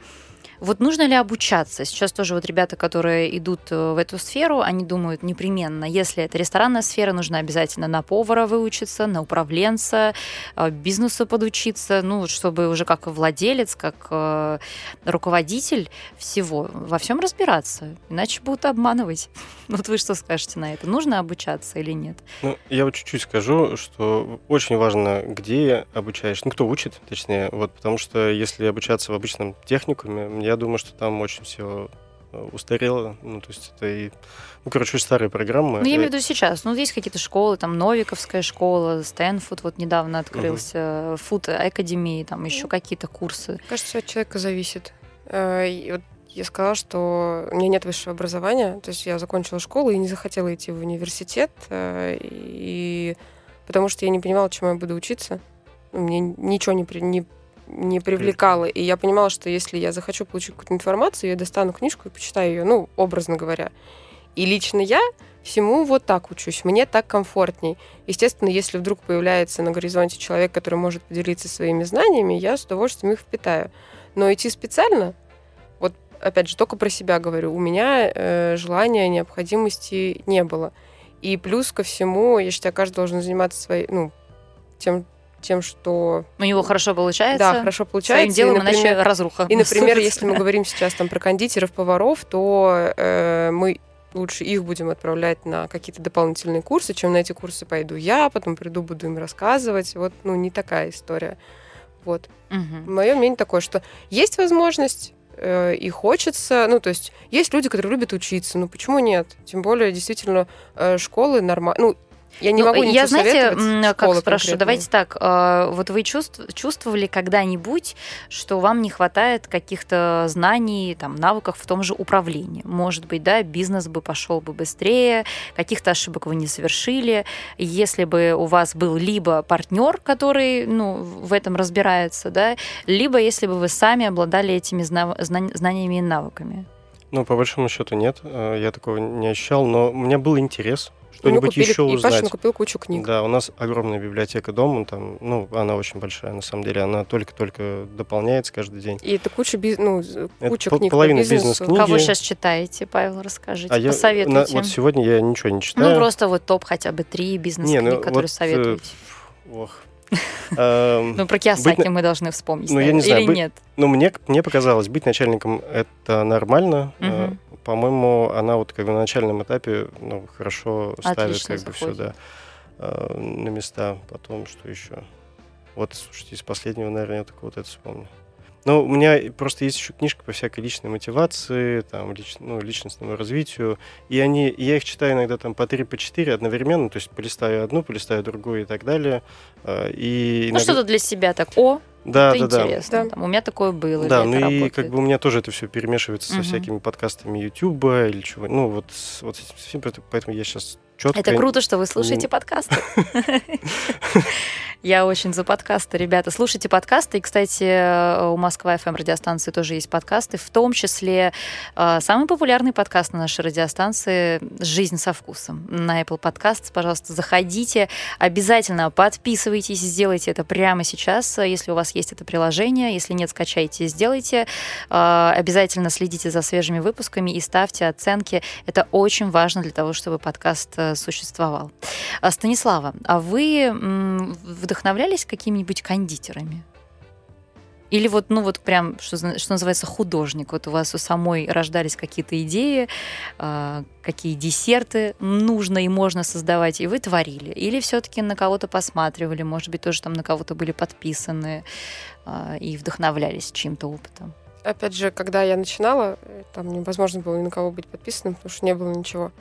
[SPEAKER 2] Вот нужно ли обучаться? Сейчас тоже вот ребята, которые идут э, в эту сферу, они думают непременно, если это ресторанная сфера, нужно обязательно на повара выучиться, на управленца, э, бизнесу подучиться, ну, чтобы уже как владелец, как э, руководитель всего, во всем разбираться, иначе будут обманывать. Вот вы что скажете на это? Нужно обучаться или нет?
[SPEAKER 4] Ну, я вот чуть-чуть скажу, что очень важно, где обучаешь, ну, кто учит, точнее, вот, потому что если обучаться в обычном техникуме, я думаю, что там очень все э, устарело, ну, то есть это и, ну, короче, очень старые программы.
[SPEAKER 2] Ну, я имею в виду сейчас, ну, есть какие-то школы, там, Новиковская школа, Стэнфуд вот недавно открылся, Food Academy, там еще какие-то курсы.
[SPEAKER 3] Кажется, от человека зависит. Э, и вот я сказала, что у меня нет высшего образования, то есть я закончила школу и не захотела идти в университет, э, и потому что я не понимала, чему я буду учиться. Мне ничего не, не, не привлекало. И я понимала, что если я захочу получить какую-то информацию, я достану книжку и почитаю ее, ну, образно говоря. И лично я всему вот так учусь, мне так комфортней. Естественно, если вдруг появляется на горизонте человек, который может поделиться своими знаниями, я с удовольствием их впитаю. Но идти специально опять же, только про себя говорю, у меня э, желания, необходимости не было. И плюс ко всему, я считаю, каждый должен заниматься своей, ну, тем, тем, что...
[SPEAKER 2] У него хорошо получается.
[SPEAKER 3] Да, хорошо получается.
[SPEAKER 2] Своим делом, и, например, иначе разруха.
[SPEAKER 3] И, например, если мы говорим сейчас там про кондитеров, поваров, то э, мы лучше их будем отправлять на какие-то дополнительные курсы, чем на эти курсы пойду я, потом приду, буду им рассказывать. Вот, ну, не такая история. Вот. Угу. Мое мнение такое, что есть возможность Э, и хочется, ну, то есть есть люди, которые любят учиться, ну, почему нет? Тем более, действительно, э, школы нормально, ну, я не ну, могу ничего
[SPEAKER 2] Я, знаете,
[SPEAKER 3] как
[SPEAKER 2] спрошу, давайте так, э, вот вы чувств, чувствовали когда-нибудь, что вам не хватает каких-то знаний, там, навыков в том же управлении? Может быть, да, бизнес бы пошел бы быстрее, каких-то ошибок вы не совершили, если бы у вас был либо партнер, который, ну, в этом разбирается, да, либо если бы вы сами обладали этими знаниями и навыками?
[SPEAKER 4] Ну, по большому счету нет, э, я такого не ощущал, но у меня был интерес что-нибудь еще
[SPEAKER 3] и
[SPEAKER 4] узнать.
[SPEAKER 3] И купил кучу книг.
[SPEAKER 4] Да, у нас огромная библиотека дома, там, ну, она очень большая, на самом деле, она только-только дополняется каждый день.
[SPEAKER 3] И это куча, биз... ну, куча
[SPEAKER 4] это
[SPEAKER 3] книг
[SPEAKER 4] половина по бизнес-книги.
[SPEAKER 2] Кого сейчас читаете, Павел, расскажите, а посоветуйте.
[SPEAKER 4] Я, на, вот сегодня я ничего не читаю.
[SPEAKER 2] Ну, просто вот топ хотя бы три бизнес-книги, ну, которые вот, э, советуете.
[SPEAKER 4] Ох,
[SPEAKER 2] ну, про Киосаки мы должны вспомнить.
[SPEAKER 4] Ну, я не знаю. Или нет? Ну, мне, мне показалось, быть начальником — это нормально. Э, по-моему, она вот как бы на начальном этапе ну, хорошо ставит как бы все да, э, на места. Потом что еще? Вот, слушайте, из последнего, наверное, я только вот это вспомню. Ну, у меня просто есть еще книжка по всякой личной мотивации, там, лич, ну, личностному развитию. И они, я их читаю иногда там по три, по четыре одновременно, то есть полистаю одну, полистаю другую и так далее. Э, и
[SPEAKER 2] иногда... Ну, что-то для себя так, о,
[SPEAKER 4] да,
[SPEAKER 2] это
[SPEAKER 4] да,
[SPEAKER 2] интересно. Да. Там, у меня такое было.
[SPEAKER 4] Да, ну и работает. как бы у меня тоже это все перемешивается угу. со всякими подкастами Ютуба или чего. Ну, вот, вот с этим, поэтому я сейчас четко...
[SPEAKER 2] Это круто, что вы слушаете подкасты. Я очень за подкасты, ребята. Слушайте подкасты. И, кстати, у Москва FM радиостанции тоже есть подкасты, в том числе э, самый популярный подкаст на нашей радиостанции «Жизнь со вкусом» на Apple Podcasts. Пожалуйста, заходите, обязательно подписывайтесь, сделайте это прямо сейчас, если у вас есть это приложение. Если нет, скачайте, сделайте. Э, обязательно следите за свежими выпусками и ставьте оценки. Это очень важно для того, чтобы подкаст э, существовал. Станислава, а вы вдохновлялись какими-нибудь кондитерами? Или вот, ну вот прям, что, что называется, художник. Вот у вас у самой рождались какие-то идеи, э, какие десерты нужно и можно создавать, и вы творили. Или все-таки на кого-то посматривали, может быть, тоже там на кого-то были подписаны э, и вдохновлялись чьим-то опытом.
[SPEAKER 3] Опять же, когда я начинала, там невозможно было ни на кого быть подписанным, потому что не было ничего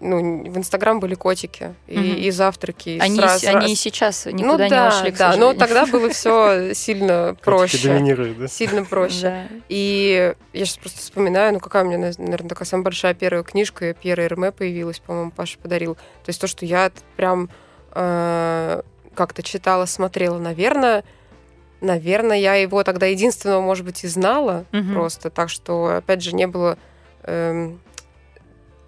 [SPEAKER 3] ну, в Инстаграм были котики и, угу. и завтраки. И
[SPEAKER 2] они,
[SPEAKER 3] сразу,
[SPEAKER 2] они и сейчас никуда ну,
[SPEAKER 3] да,
[SPEAKER 2] не ушли,
[SPEAKER 3] да, но тогда было все сильно проще.
[SPEAKER 4] да?
[SPEAKER 3] Сильно проще. И я сейчас просто вспоминаю, ну какая у меня, наверное, такая самая большая первая книжка, первая РМ появилась, по-моему, Паша подарил. То есть то, что я прям э, как-то читала, смотрела, наверное, наверное, я его тогда единственного, может быть, и знала угу. просто, так что, опять же, не было эм,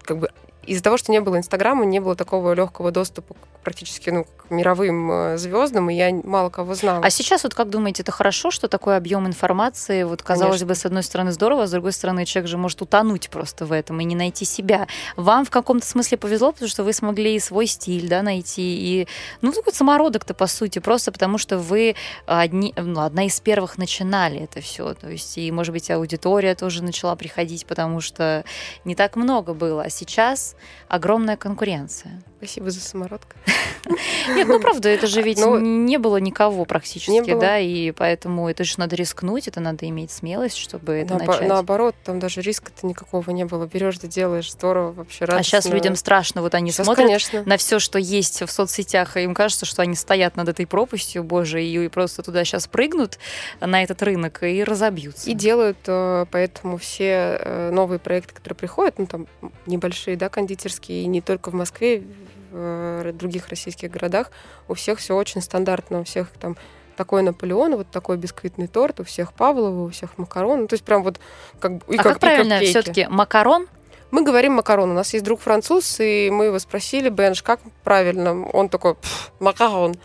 [SPEAKER 3] как бы из-за того, что не было Инстаграма, не было такого легкого доступа практически ну, мировым э, звездам, и я мало кого знала.
[SPEAKER 2] А сейчас вот как думаете, это хорошо, что такой объем информации, вот казалось
[SPEAKER 3] Конечно.
[SPEAKER 2] бы, с одной стороны здорово, а с другой стороны человек же может утонуть просто в этом и не найти себя. Вам в каком-то смысле повезло, потому что вы смогли и свой стиль, да, найти, и, ну, такой самородок-то, по сути, просто потому что вы одни, ну, одна из первых начинали это все, то есть, и, может быть, аудитория тоже начала приходить, потому что не так много было, а сейчас огромная конкуренция.
[SPEAKER 3] Спасибо за самородка.
[SPEAKER 2] Нет, ну правда, это же ведь
[SPEAKER 3] Ну,
[SPEAKER 2] не было никого практически,
[SPEAKER 3] было.
[SPEAKER 2] да, и поэтому это же надо рискнуть, это надо иметь смелость, чтобы это
[SPEAKER 3] Наобо-
[SPEAKER 2] начать.
[SPEAKER 3] Наоборот, там даже риска-то никакого не было. Берешь, да делаешь, здорово, вообще
[SPEAKER 2] а сейчас людям страшно, вот они смотрят
[SPEAKER 3] конечно.
[SPEAKER 2] на все, что есть в соцсетях, и им кажется, что они стоят над этой пропастью, боже, и просто туда сейчас прыгнут на этот рынок и разобьются.
[SPEAKER 3] И делают э, поэтому все э, новые проекты, которые приходят, ну там небольшие, да, кондитерские, и не только в Москве, в э, других российских городах, у всех все очень стандартно, у всех там такой Наполеон, вот такой бисквитный торт, у всех Павлова, у всех макарон, ну, то есть прям вот как и
[SPEAKER 2] а
[SPEAKER 3] как,
[SPEAKER 2] как правильно все-таки макарон?
[SPEAKER 3] Мы говорим макарон. У нас есть друг француз, и мы его спросили, Бенж, как правильно? Он такой, «Пф, макарон.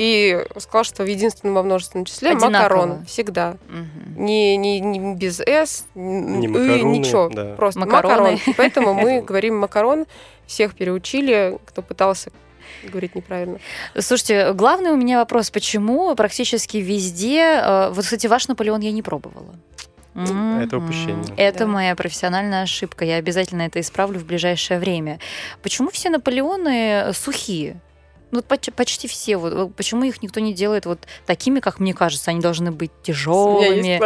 [SPEAKER 3] И сказал, что в единственном во множественном числе
[SPEAKER 2] Одинаково.
[SPEAKER 3] макарон всегда.
[SPEAKER 2] Мгм.
[SPEAKER 3] Не, не, не без «с»,
[SPEAKER 4] Не макароны,
[SPEAKER 3] ничего.
[SPEAKER 4] да.
[SPEAKER 3] Просто
[SPEAKER 2] Макароны.
[SPEAKER 3] макарон. Поэтому мы говорим макарон. Всех переучили, кто пытался говорить неправильно.
[SPEAKER 2] Слушайте, главный у меня вопрос, почему практически везде... э, Вот, кстати, ваш Наполеон я не пробовала.
[SPEAKER 4] Это
[SPEAKER 2] Мгм.
[SPEAKER 4] упущение.
[SPEAKER 2] Это
[SPEAKER 3] Да.
[SPEAKER 2] моя профессиональная ошибка. Я обязательно это исправлю в ближайшее время. Почему все Наполеоны сухие? Ну, вот поч- почти все. Вот, почему их никто не делает вот такими, как мне кажется? Они должны быть тяжелыми,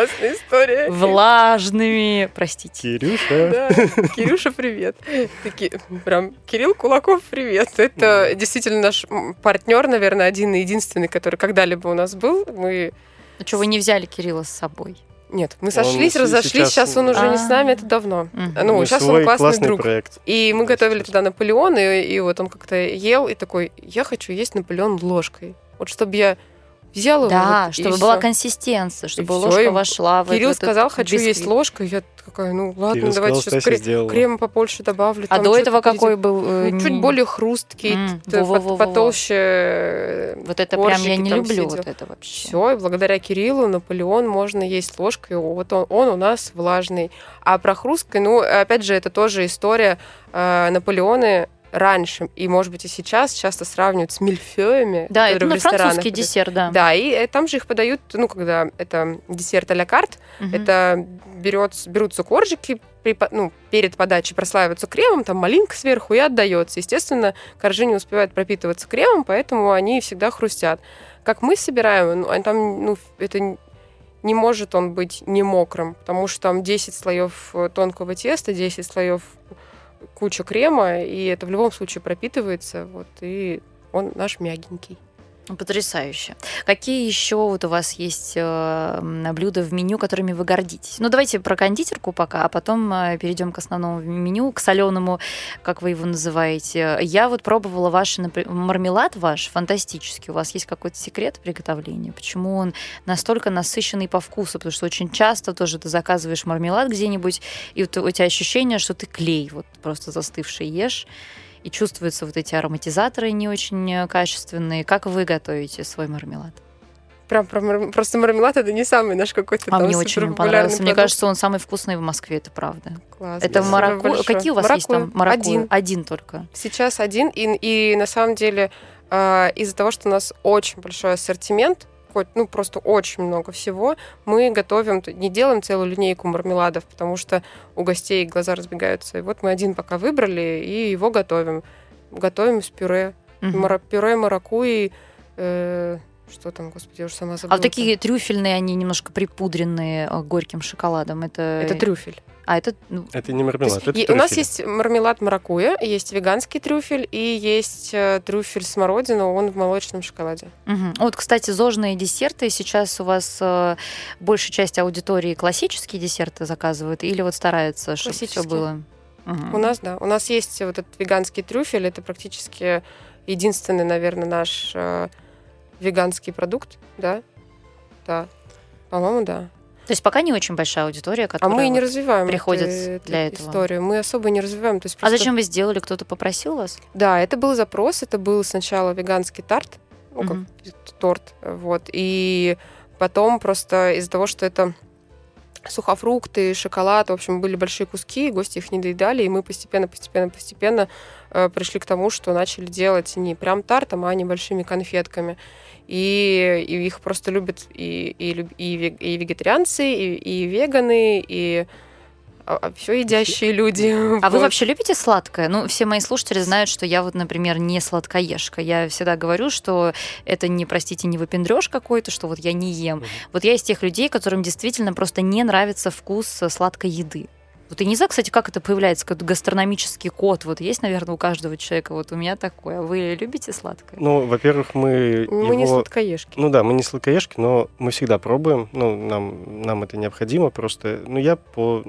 [SPEAKER 2] влажными. Простите.
[SPEAKER 4] Кирюша.
[SPEAKER 3] Да, Кирюша, привет. Такие, прям, Кирилл Кулаков, привет. Это действительно наш партнер, наверное, один и единственный, который когда-либо у нас был. Мы
[SPEAKER 2] Ну что, вы не взяли Кирилла с собой?
[SPEAKER 3] Нет, мы
[SPEAKER 4] Он
[SPEAKER 3] сошлись,
[SPEAKER 4] си-
[SPEAKER 3] разошлись,
[SPEAKER 4] сейчас-
[SPEAKER 3] сейчас он уже не с нами,
[SPEAKER 2] А.
[SPEAKER 3] это давно.
[SPEAKER 2] Мгм.
[SPEAKER 3] Ну,
[SPEAKER 4] него
[SPEAKER 3] сейчас он
[SPEAKER 4] свой
[SPEAKER 3] классный друг.
[SPEAKER 4] проект.
[SPEAKER 3] И мы готовили туда Наполеон, и, и вот он как-то ел и такой, я хочу есть Наполеон ложкой. Вот чтобы я взял его.
[SPEAKER 2] Да,
[SPEAKER 3] вот, и
[SPEAKER 2] чтобы была
[SPEAKER 3] всё.
[SPEAKER 2] консистенция, чтобы
[SPEAKER 3] всё,
[SPEAKER 2] ложка
[SPEAKER 3] и
[SPEAKER 2] вошла в
[SPEAKER 3] Кирилл
[SPEAKER 2] этот
[SPEAKER 3] сказал, хочу
[SPEAKER 2] бисквит.
[SPEAKER 3] есть ложкой. Я такая, ну ладно,
[SPEAKER 4] Кирилл
[SPEAKER 3] давайте
[SPEAKER 4] сказал,
[SPEAKER 3] сейчас
[SPEAKER 4] Стася
[SPEAKER 3] кре-
[SPEAKER 4] сделала.
[SPEAKER 3] крема побольше добавлю.
[SPEAKER 2] А
[SPEAKER 3] там
[SPEAKER 2] до этого какой был? э,
[SPEAKER 3] Ну, чуть
[SPEAKER 2] не-
[SPEAKER 3] более хрусткий, потолще. э,
[SPEAKER 2] Вот это прям я не люблю
[SPEAKER 3] все
[SPEAKER 2] вот это вообще.
[SPEAKER 3] Все, и благодаря Кириллу Наполеон можно есть ложкой. Вот он, он у нас влажный. А про хрусткой, ну, опять же, это тоже история. э, Наполеоны раньше, и, может быть, и сейчас часто сравнивают с мильфеями.
[SPEAKER 2] Да, это
[SPEAKER 3] ресторанах
[SPEAKER 2] французский
[SPEAKER 3] подают.
[SPEAKER 2] десерт, да.
[SPEAKER 3] Да, и э, там же их подают, ну, когда это десерт а-ля карт,
[SPEAKER 2] Мгм.
[SPEAKER 3] это берется, берутся коржики, при ну, перед подачей прослаиваются кремом, там малинка сверху и отдается. Естественно, коржи не успевают пропитываться кремом, поэтому они всегда хрустят. Как мы собираем, ну, а там, ну, это не может он быть не мокрым, потому что там 10 слоев э, тонкого теста, 10 слоев куча крема, и это в любом случае пропитывается, вот, и он наш мягенький.
[SPEAKER 2] Потрясающе. Какие еще вот у вас есть э, блюда в меню, которыми вы гордитесь? Ну, давайте про кондитерку пока, а потом э, перейдем к основному меню, к соленому, как вы его называете. Я вот пробовала ваш напри- мармелад ваш, фантастический. У вас есть какой-то секрет приготовления? Почему он настолько насыщенный по вкусу? Потому что очень часто тоже ты заказываешь мармелад где-нибудь, и вот у тебя ощущение, что ты клей вот просто застывший ешь и чувствуются вот эти ароматизаторы не очень э, качественные. Как вы готовите свой мармелад?
[SPEAKER 3] Прям про мар- просто мармелад это не самый наш какой-то
[SPEAKER 2] А
[SPEAKER 3] там
[SPEAKER 2] мне очень понравился. Мне
[SPEAKER 3] продукт.
[SPEAKER 2] кажется, он самый вкусный в Москве, это правда.
[SPEAKER 3] Класс,
[SPEAKER 2] это
[SPEAKER 3] большое.
[SPEAKER 2] Какие у вас есть там
[SPEAKER 3] маракуйя? Один.
[SPEAKER 2] Один только.
[SPEAKER 3] Сейчас один. И, и на самом деле э, из-за того, что у нас очень большой ассортимент, хоть, ну, просто очень много всего, мы готовим, не делаем целую линейку мармеладов, потому что у гостей глаза разбегаются. И вот мы один пока выбрали, и его готовим. Готовим с пюре.
[SPEAKER 2] Мгм.
[SPEAKER 3] Мара- пюре маракуйи, э, что там, господи, я уже сама забыла.
[SPEAKER 2] А вот такие трюфельные, они немножко припудренные э, горьким шоколадом. Это,
[SPEAKER 3] Это трюфель.
[SPEAKER 2] А это ну,
[SPEAKER 4] Это не мармелад,
[SPEAKER 3] То
[SPEAKER 4] это
[SPEAKER 3] есть и- у нас есть мармелад маракуя, есть веганский трюфель и есть э, трюфель смородина, он в молочном шоколаде.
[SPEAKER 2] Мгм. Вот, кстати, зожные десерты. Сейчас у вас э, большая часть аудитории классические десерты заказывают или вот стараются, чтобы все
[SPEAKER 3] Классические.
[SPEAKER 2] было? Мгм.
[SPEAKER 3] У нас, да, у нас есть вот этот веганский трюфель, это практически единственный, наверное, наш э, веганский продукт, да, да, по-моему, да.
[SPEAKER 2] То есть пока не очень большая аудитория,
[SPEAKER 3] А
[SPEAKER 2] которая
[SPEAKER 3] мы и не
[SPEAKER 2] вот
[SPEAKER 3] развиваем
[SPEAKER 2] приходят
[SPEAKER 3] эту- эту
[SPEAKER 2] для этого.
[SPEAKER 3] историю. Мы особо не развиваем. То есть
[SPEAKER 2] А
[SPEAKER 3] просто-
[SPEAKER 2] зачем вы сделали? Кто-то попросил вас?
[SPEAKER 3] Да, это был запрос. Это был сначала веганский тарт, ну, как
[SPEAKER 2] Мгм.
[SPEAKER 3] торт, вот. И потом просто из-за того, что это сухофрукты, шоколад, в общем, были большие куски, гости их не доедали, и мы постепенно, постепенно, постепенно пришли к тому, что начали делать не прям тартом, а небольшими конфетками. И, и их просто любят и, и, и, и вегетарианцы, и, и веганы, и все едящие люди.
[SPEAKER 2] А вы
[SPEAKER 3] Вот.
[SPEAKER 2] вообще любите сладкое? Ну, все мои слушатели знают, что я вот, например, не сладкоежка. Я всегда говорю, что это не, простите, не выпендреж какой-то, что вот я не ем.
[SPEAKER 4] Мгм.
[SPEAKER 2] Вот я из тех людей, которым действительно просто не нравится вкус э, сладкой еды. Вот я не знаю, кстати, как это появляется, как гастрономический код. Вот есть, наверное, у каждого человека. Вот у меня такое. А Вы любите сладкое?
[SPEAKER 4] Ну, во-первых, мы
[SPEAKER 3] Мы не
[SPEAKER 4] его-
[SPEAKER 3] сладкоежки.
[SPEAKER 4] Ну да, мы не сладкоежки, но мы всегда пробуем. Ну, нам, нам это необходимо просто. Ну, я по,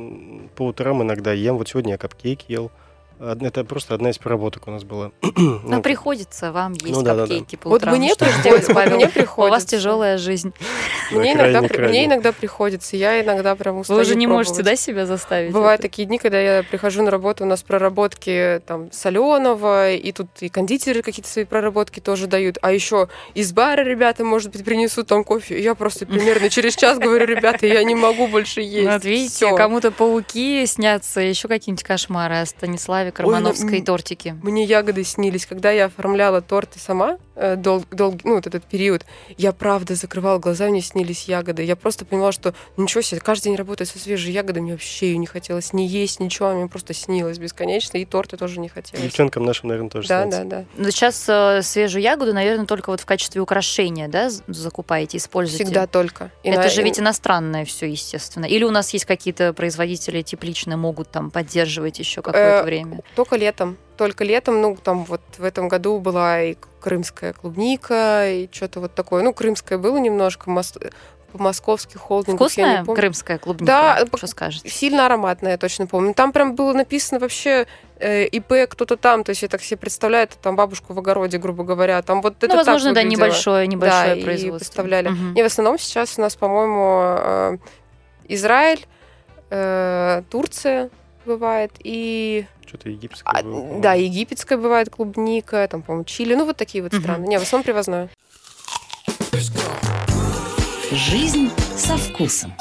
[SPEAKER 4] по утрам иногда ем. Вот сегодня я капкейк ел. Од- Это просто одна из проработок у нас была.
[SPEAKER 2] Ну,
[SPEAKER 4] Ну,
[SPEAKER 2] приходится вам есть
[SPEAKER 4] Ну, да-да-да.
[SPEAKER 2] капкейки по
[SPEAKER 3] Вот
[SPEAKER 2] утрам.
[SPEAKER 3] мне
[SPEAKER 2] Что ж
[SPEAKER 3] приходится, вот
[SPEAKER 2] Павел?
[SPEAKER 3] мне
[SPEAKER 2] У вас
[SPEAKER 3] приходится.
[SPEAKER 2] тяжелая жизнь.
[SPEAKER 4] да,
[SPEAKER 3] Мне иногда, мне иногда приходится, я иногда прям
[SPEAKER 2] Вы
[SPEAKER 3] устаю
[SPEAKER 2] уже не можете, да, себя заставить?
[SPEAKER 3] Бывают
[SPEAKER 2] это?
[SPEAKER 3] такие дни, когда я прихожу на работу, у нас проработки там соленого, и тут и кондитеры какие-то свои проработки тоже дают, а еще из бара ребята, может быть, принесут там кофе. И я просто примерно через час говорю, ребята, я не могу больше есть.
[SPEAKER 2] Вот видите, кому-то пауки снятся, еще какие-нибудь кошмары о Станиславе Кармановской
[SPEAKER 3] м-
[SPEAKER 2] тортике.
[SPEAKER 3] Мне ягоды снились, когда я оформляла торты сама, э, дол, дол- ну, вот этот период, я правда закрывала глаза, мне снились ягоды. Я просто понимала, что ну, ничего себе, каждый день работать со свежей ягодой, мне вообще ее не хотелось не есть, ничего, мне просто снилось бесконечно, и торты тоже не хотелось.
[SPEAKER 4] Девчонкам нашим, наверное, тоже
[SPEAKER 3] Да,
[SPEAKER 4] снится.
[SPEAKER 3] да, да.
[SPEAKER 2] Но сейчас э, свежую ягоду, наверное, только вот в качестве украшения, да, закупаете, используете?
[SPEAKER 3] Всегда только. И
[SPEAKER 2] Это
[SPEAKER 3] на-
[SPEAKER 2] же ведь иностранное все, естественно. Или у нас есть какие-то производители тепличные, могут там поддерживать еще какое-то
[SPEAKER 3] Э,
[SPEAKER 2] время?
[SPEAKER 3] Только летом. Только летом, ну, там вот в этом году была и крымская клубника, и что-то вот такое. Ну, крымская было немножко, мос- по-московски холдинг.
[SPEAKER 2] Вкусная крымская клубника?
[SPEAKER 3] Да,
[SPEAKER 2] что скажете?
[SPEAKER 3] Сильно ароматная, я точно помню. Там прям было написано вообще э, ИП кто-то там, то есть я так себе представляю, это там бабушку в огороде, грубо говоря. Там вот это
[SPEAKER 2] ну, возможно,
[SPEAKER 3] так
[SPEAKER 2] да, небольшое, небольшое
[SPEAKER 3] Да, и
[SPEAKER 2] производство.
[SPEAKER 3] поставляли.
[SPEAKER 2] Мгм.
[SPEAKER 3] И в основном сейчас у нас, по-моему, э, Израиль, э, Турция бывает, и
[SPEAKER 4] Что-то египетское
[SPEAKER 3] а,
[SPEAKER 4] было,
[SPEAKER 3] да, египетская бывает клубника, там, по-моему, Чили, ну вот такие вот
[SPEAKER 2] Мгм.
[SPEAKER 3] страны. Не, в основном привозное.
[SPEAKER 1] Жизнь со вкусом.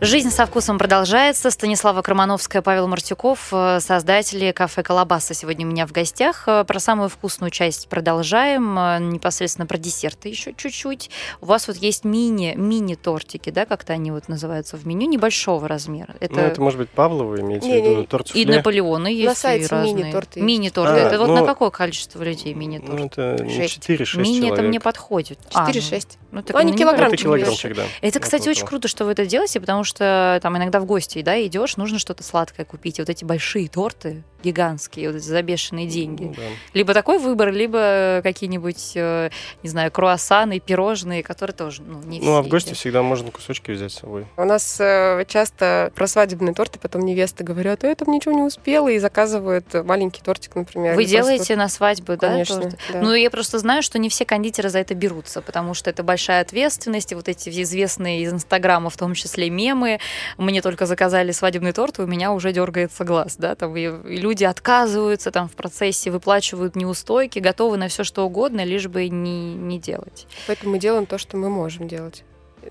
[SPEAKER 2] Жизнь со вкусом продолжается. Станислава Кромановская, Павел Мартюков, э, создатели кафе «Колобаса» сегодня у меня в гостях. Э, Про самую вкусную часть продолжаем. Э, Непосредственно про десерты еще чуть-чуть. У вас вот есть мини, мини-тортики, да, как-то они вот называются в меню, небольшого размера. Это,
[SPEAKER 4] Ну, это может быть Павлова, имеете в
[SPEAKER 3] Не-не-не.
[SPEAKER 4] виду, торт
[SPEAKER 2] и. Наполеоны есть,
[SPEAKER 3] На
[SPEAKER 2] и
[SPEAKER 3] сайте
[SPEAKER 2] разные.
[SPEAKER 3] мини-торты.
[SPEAKER 2] Мини-торты.
[SPEAKER 4] А,
[SPEAKER 2] это вот
[SPEAKER 4] ну,
[SPEAKER 2] на какое количество людей мини-торт?
[SPEAKER 4] Ну, это не
[SPEAKER 3] Шесть.
[SPEAKER 4] 4-6
[SPEAKER 2] Мини это мне подходит. А, ну,
[SPEAKER 3] 4-6.
[SPEAKER 2] ну, так
[SPEAKER 3] Ну, они
[SPEAKER 2] не
[SPEAKER 3] килограмм
[SPEAKER 4] Это килограммчик, да.
[SPEAKER 2] Это, кстати,
[SPEAKER 4] Около
[SPEAKER 2] очень
[SPEAKER 4] того.
[SPEAKER 2] круто, что вы это делаете, потому что там иногда в гости, да, идешь, нужно что-то сладкое купить. И вот эти большие торты гигантские, вот эти забешенные деньги.
[SPEAKER 4] Ну, да.
[SPEAKER 2] Либо такой выбор, либо какие-нибудь, э, не знаю, круассаны, пирожные, которые тоже, ну, не
[SPEAKER 4] Ну, а в
[SPEAKER 2] все
[SPEAKER 4] гости
[SPEAKER 2] едят.
[SPEAKER 4] всегда можно кусочки взять с собой.
[SPEAKER 3] У нас э, часто про свадебные торты потом невесты говорят, а я там ничего не успела, и заказывают маленький тортик, например.
[SPEAKER 2] Вы
[SPEAKER 3] или просто
[SPEAKER 2] делаете на свадьбу, да,
[SPEAKER 3] Конечно,
[SPEAKER 2] торты?
[SPEAKER 3] да.
[SPEAKER 2] Ну, я просто знаю, что не все кондитеры за это берутся, потому что это большая ответственность, и вот эти известные из Инстаграма, в том числе мемы, мне только заказали свадебный торт, и у меня уже дергается глаз, да, там и, и люди отказываются там в процессе, выплачивают неустойки, готовы на все что угодно, лишь бы не, не делать.
[SPEAKER 3] Поэтому мы делаем то, что мы можем делать.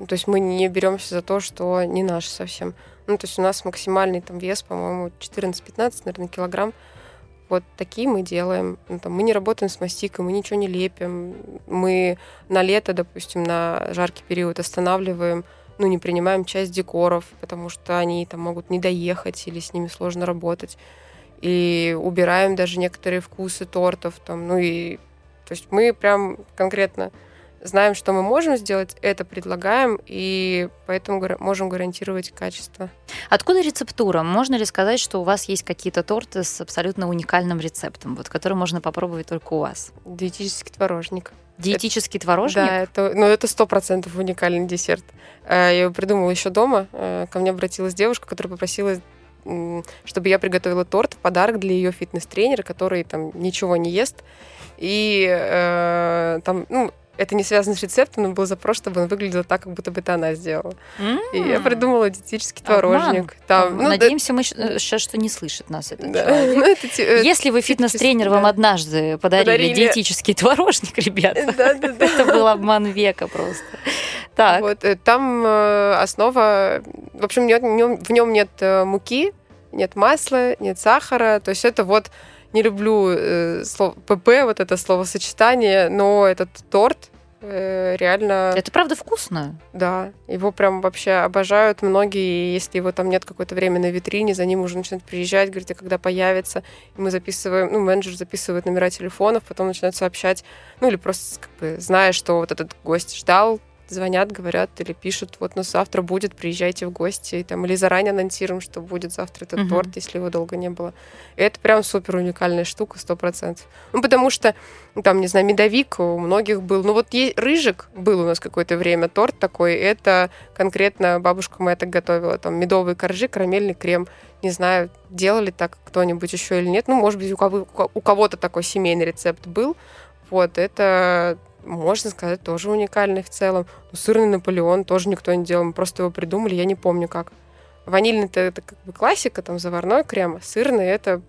[SPEAKER 3] То есть мы не беремся за то, что не наше совсем. Ну, то есть у нас максимальный там вес, по-моему, 14-15, наверное, килограмм. Вот такие мы делаем. Ну, там, мы не работаем с мастикой, мы ничего не лепим. Мы на лето, допустим, на жаркий период останавливаем, ну, не принимаем часть декоров, потому что они там могут не доехать или с ними сложно работать. И убираем даже некоторые вкусы тортов. Там, ну и то есть мы прям конкретно знаем, что мы можем сделать, это предлагаем, и поэтому можем гарантировать качество.
[SPEAKER 2] Откуда рецептура? Можно ли сказать, что у вас есть какие-то торты с абсолютно уникальным рецептом, вот, который можно попробовать только у вас?
[SPEAKER 3] Диетический творожник.
[SPEAKER 2] Диетический творожник?
[SPEAKER 3] Да, это, ну, это сто процентов уникальный десерт. Э, Я его придумала еще дома. Э, Ко мне обратилась девушка, которая попросила, чтобы я приготовила торт в подарок для ее фитнес-тренера, который там ничего не ест. И э, там, ну, это не связано с рецептом, но был запрос, чтобы он выглядел так, как будто бы это она сделала. И я придумала диетический творожник.
[SPEAKER 2] Там, ну, Надеемся, мы сейчас что не слышит нас этот да. человек. Ну, это, э, Если вы фитнес-тренер, вам однажды подарили, диетический творожник, ребята, это был обман века просто.
[SPEAKER 3] Так. Вот, э, там э, основа, в общем, в нем нет муки, нет масла, нет сахара, то есть это вот не люблю э, слово ПП, вот это словосочетание, но этот торт э, реально...
[SPEAKER 2] Это правда вкусно?
[SPEAKER 3] Да, его прям вообще обожают многие, и если его там нет какое-то время на витрине, за ним уже начинают приезжать, говорить, а когда появится, и мы записываем, ну, менеджер записывает номера телефонов, потом начинают сообщать, ну, или просто как бы зная, что вот этот гость ждал, звонят, говорят или пишут, вот, ну, завтра будет, приезжайте в гости, и, там, или заранее анонсируем, что будет завтра этот uh-huh. торт, если его долго не было. И это прям супер уникальная штука, сто процентов. Ну, потому что, ну, там, не знаю, медовик у многих был, ну, вот есть, рыжик был у нас какое-то время, торт такой, это конкретно бабушка моя так готовила, там, медовые коржи, карамельный крем, не знаю, делали так кто-нибудь еще или нет, ну, может быть, у, кого- у кого-то такой семейный рецепт был, вот, это можно сказать, тоже уникальный в целом. Ну, сырный Наполеон тоже никто не делал, мы просто его придумали, я не помню как. Ванильный это, как бы классика, там заварной крем, а сырный это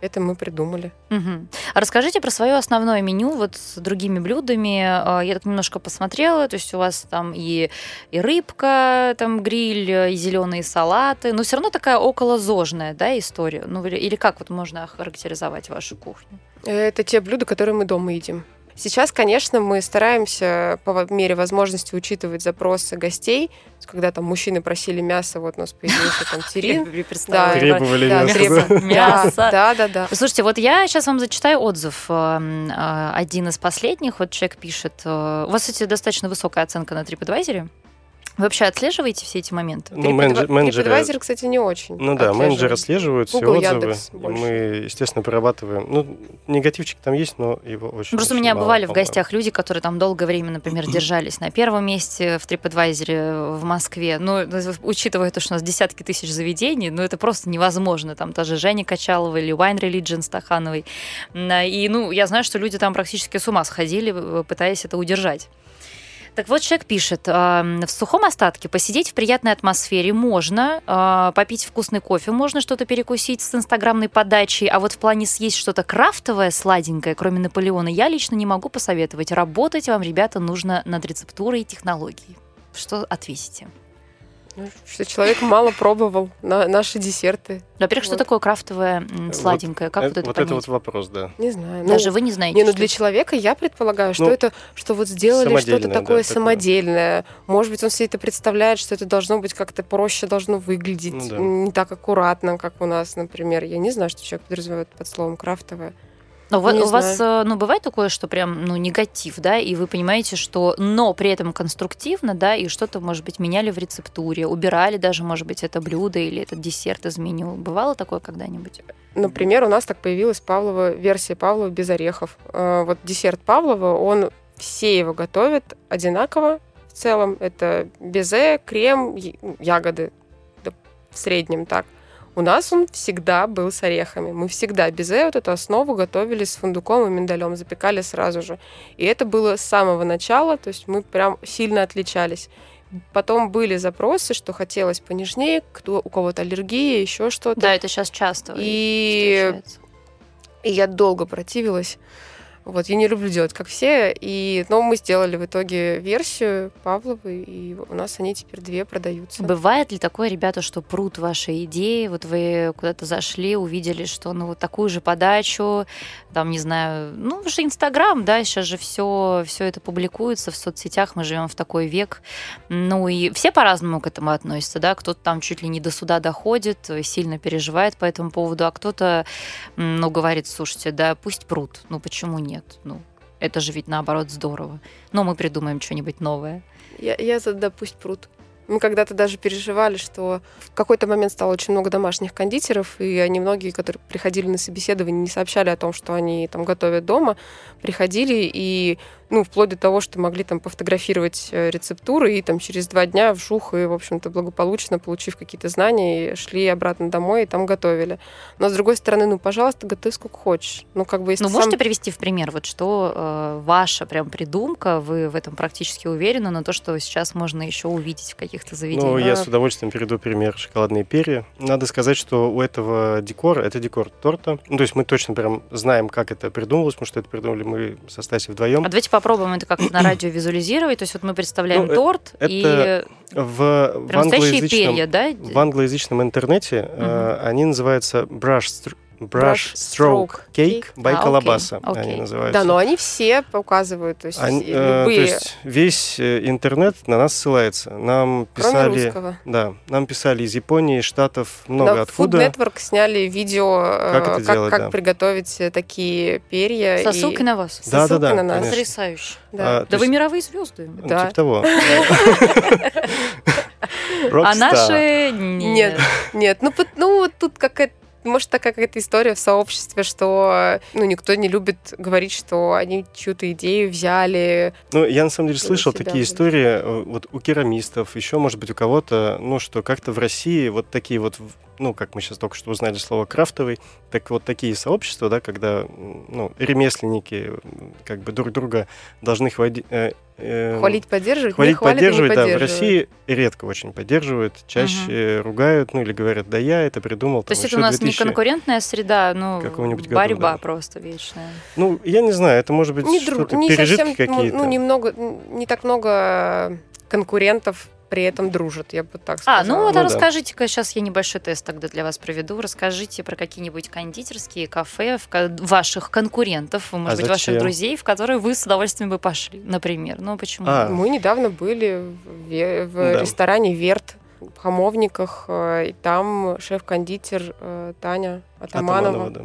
[SPEAKER 3] это мы придумали.
[SPEAKER 2] Угу. А расскажите про свое основное меню вот с другими блюдами. А, я так немножко посмотрела, то есть у вас там и, и рыбка, там гриль, и зеленые салаты, но все равно такая околозожная, да, история. Ну или как вот можно охарактеризовать вашу кухню?
[SPEAKER 3] Это те блюда, которые мы дома едим. Сейчас, конечно, мы стараемся по мере возможности учитывать запросы гостей. Когда там мужчины просили мясо, вот у нас появился там терин.
[SPEAKER 4] Да, требовали да, мясо.
[SPEAKER 2] Мясо.
[SPEAKER 3] Да, да, да.
[SPEAKER 2] Слушайте, вот я сейчас вам зачитаю отзыв. Эм, э, один из последних. Вот человек пишет. Э, у вас, кстати, достаточно высокая оценка на TripAdvisor. Вы вообще отслеживаете все эти моменты?
[SPEAKER 3] Ну, менеджер, менеджеры... TripAdvisor, кстати, не очень.
[SPEAKER 4] Ну да, менеджеры отслеживают все отзывы. Яндекс мы, естественно, прорабатываем. Ну, негативчик там есть, но его очень
[SPEAKER 2] Просто
[SPEAKER 4] очень
[SPEAKER 2] у меня
[SPEAKER 4] мало,
[SPEAKER 2] бывали в гостях люди, которые там долгое время, например, держались на первом месте в TripAdvisor в Москве. Ну, учитывая то, что у нас десятки тысяч заведений, ну, это просто невозможно. Там тоже Женя Качалова или Wine Religion Стахановой. И, ну, я знаю, что люди там практически с ума сходили, пытаясь это удержать. Так вот, человек пишет, в сухом остатке посидеть в приятной атмосфере можно, а, попить вкусный кофе можно, что-то перекусить с инстаграмной подачей, а вот в плане съесть что-то крафтовое, сладенькое, кроме Наполеона, я лично не могу посоветовать. Работать вам, ребята, нужно над рецептурой и технологией. Что ответите?
[SPEAKER 3] Что человек мало пробовал на наши десерты.
[SPEAKER 2] Во-первых, вот. что такое крафтовое сладенькое? Как
[SPEAKER 4] вот,
[SPEAKER 2] вот это
[SPEAKER 4] Вот
[SPEAKER 2] понять?
[SPEAKER 4] это вот вопрос, да.
[SPEAKER 3] Не знаю.
[SPEAKER 2] Даже ну, вы не знаете.
[SPEAKER 3] Не, ну для человека я предполагаю, что ну, это, что вот сделали что-то такое да, самодельное. Такое. Может быть, он себе это представляет, что это должно быть как-то проще, должно выглядеть, ну, да. не так аккуратно, как у нас, например. Я не знаю, что человек подразумевает под словом крафтовое.
[SPEAKER 2] Но у, у вас э, ну, бывает такое, что прям ну, негатив, да, и вы понимаете, что но при этом конструктивно, да, и что-то, может быть, меняли в рецептуре, убирали даже, может быть, это блюдо или этот десерт из меню. Бывало такое когда-нибудь?
[SPEAKER 3] Например, у нас так появилась Павлова, версия Павлова без орехов. Э, вот десерт Павлова, он все его готовят одинаково в целом. Это безе, крем, ягоды в среднем так. У нас он всегда был с орехами. Мы всегда без вот эту основу готовили с фундуком и миндалем, запекали сразу же. И это было с самого начала, то есть мы прям сильно отличались. Потом были запросы, что хотелось понежнее, кто, у кого-то аллергия, еще что-то.
[SPEAKER 2] Да, это сейчас часто.
[SPEAKER 3] И, и я долго противилась. Вот, я не люблю делать как все, и, но мы сделали в итоге версию Павловой, и у нас они теперь две продаются.
[SPEAKER 2] Бывает ли такое, ребята, что прут ваши идеи, вот вы куда-то зашли, увидели, что ну вот такую же подачу, там, не знаю, ну, что Инстаграм, да, сейчас же все, все это публикуется в соцсетях, мы живем в такой век, ну и все по-разному к этому относятся, да, кто-то там чуть ли не до суда доходит, сильно переживает по этому поводу, а кто-то, ну, говорит, слушайте, да, пусть прут, ну, почему нет? Нет. Ну, это же ведь наоборот здорово. Но мы придумаем что-нибудь новое.
[SPEAKER 3] Я, я за пусть пруд. Мы когда-то даже переживали, что в какой-то момент стало очень много домашних кондитеров, и они многие, которые приходили на собеседование, не сообщали о том, что они там готовят дома, приходили и ну, вплоть до того, что могли там пофотографировать э, рецептуры, и там через два дня в жух, и, в общем-то, благополучно, получив какие-то знания, шли обратно домой и там готовили. Но, с другой стороны, ну, пожалуйста, готовь сколько хочешь. Ну, как бы, если
[SPEAKER 2] Ну,
[SPEAKER 3] сам-
[SPEAKER 2] можете привести в пример, вот что э, ваша прям придумка, вы в этом практически уверены, но то, что сейчас можно еще увидеть в каких-то заведениях.
[SPEAKER 4] Ну, я
[SPEAKER 3] А.
[SPEAKER 4] с удовольствием перейду пример шоколадные перья. Надо сказать, что у этого декора, это декор торта. Ну, то есть мы точно прям знаем, как это придумывалось, потому что это придумали мы со Стасей вдвоем.
[SPEAKER 2] А давайте попробуем это как-то на радио визуализировать. То есть вот мы представляем
[SPEAKER 4] Ну, э,
[SPEAKER 2] торт, и
[SPEAKER 4] В, в англоязычном,
[SPEAKER 2] перья, да?
[SPEAKER 4] в англоязычном интернете э, они называются brush, brush stroke cake by
[SPEAKER 2] А,
[SPEAKER 4] Колобаса.
[SPEAKER 2] окей.
[SPEAKER 4] Они называются.
[SPEAKER 3] Да, но они все указывают, то есть
[SPEAKER 4] Они, э, то
[SPEAKER 3] любые,
[SPEAKER 4] есть весь э, интернет на нас ссылается. Нам
[SPEAKER 3] кроме
[SPEAKER 4] писали,
[SPEAKER 3] русского.
[SPEAKER 4] да, нам писали из Японии, Штатов, много
[SPEAKER 3] На
[SPEAKER 4] откуда.
[SPEAKER 3] Food Network сняли видео, э,
[SPEAKER 4] Как это
[SPEAKER 3] как,
[SPEAKER 4] делать,
[SPEAKER 3] как
[SPEAKER 4] да.
[SPEAKER 3] приготовить такие перья.
[SPEAKER 2] Со
[SPEAKER 3] и-
[SPEAKER 2] ссылкой на вас.
[SPEAKER 4] Да, да, да,
[SPEAKER 3] на нас.
[SPEAKER 4] конечно.
[SPEAKER 2] Потрясающе.
[SPEAKER 3] Да.
[SPEAKER 4] А, то
[SPEAKER 2] Да вы
[SPEAKER 4] есть,
[SPEAKER 2] мировые звезды.
[SPEAKER 4] ну,
[SPEAKER 3] Да.
[SPEAKER 4] типа того.
[SPEAKER 2] А наши нет.
[SPEAKER 3] Нет. Нет, ну, ну вот тут какая-то может, такая какая-то история в сообществе, что ну, никто не любит говорить, что они чью-то идею взяли.
[SPEAKER 4] Ну, я на самом деле слышал
[SPEAKER 3] себя,
[SPEAKER 4] такие
[SPEAKER 3] да.
[SPEAKER 4] истории э, вот у керамистов, еще, может быть, у кого-то, ну, что как-то в России вот такие вот, ну, как мы сейчас только что узнали слово крафтовый, так вот такие сообщества, да, когда, ну, ремесленники как бы друг друга должны хвали- э, э,
[SPEAKER 3] Хвалить, поддерживать, не
[SPEAKER 4] Хвалить,
[SPEAKER 3] хвалят и не
[SPEAKER 4] поддерживать, да, в. России редко очень поддерживают, чаще ругают, ну или говорят, да я это придумал.
[SPEAKER 2] То
[SPEAKER 4] там,
[SPEAKER 2] есть это у нас
[SPEAKER 4] 2000.
[SPEAKER 2] не конкурентная среда, ну,
[SPEAKER 4] какого-нибудь году,
[SPEAKER 2] борьба
[SPEAKER 4] да.
[SPEAKER 2] просто вечная.
[SPEAKER 4] Ну, я не знаю, это может быть
[SPEAKER 3] не, друг-
[SPEAKER 4] что-то,
[SPEAKER 3] не
[SPEAKER 4] пережитки
[SPEAKER 3] совсем, ну,
[SPEAKER 4] какие-то.
[SPEAKER 3] ну, немного, не так много конкурентов при этом дружат, я бы так сказала.
[SPEAKER 2] А, ну вот
[SPEAKER 4] Ну да.
[SPEAKER 2] расскажите-ка, сейчас я небольшой тест тогда для вас проведу. Расскажите про какие-нибудь кондитерские кафе в ко- ваших конкурентов, может
[SPEAKER 4] А
[SPEAKER 2] быть, ваших
[SPEAKER 4] зачем?
[SPEAKER 2] друзей, в которые вы с удовольствием бы пошли, например. Ну, почему?
[SPEAKER 4] А.
[SPEAKER 3] Мы недавно были в, в
[SPEAKER 4] Да.
[SPEAKER 3] ресторане «Верт» в Хамовниках, э, и там шеф-кондитер э, Таня Атаманова.
[SPEAKER 4] Атаманова, да.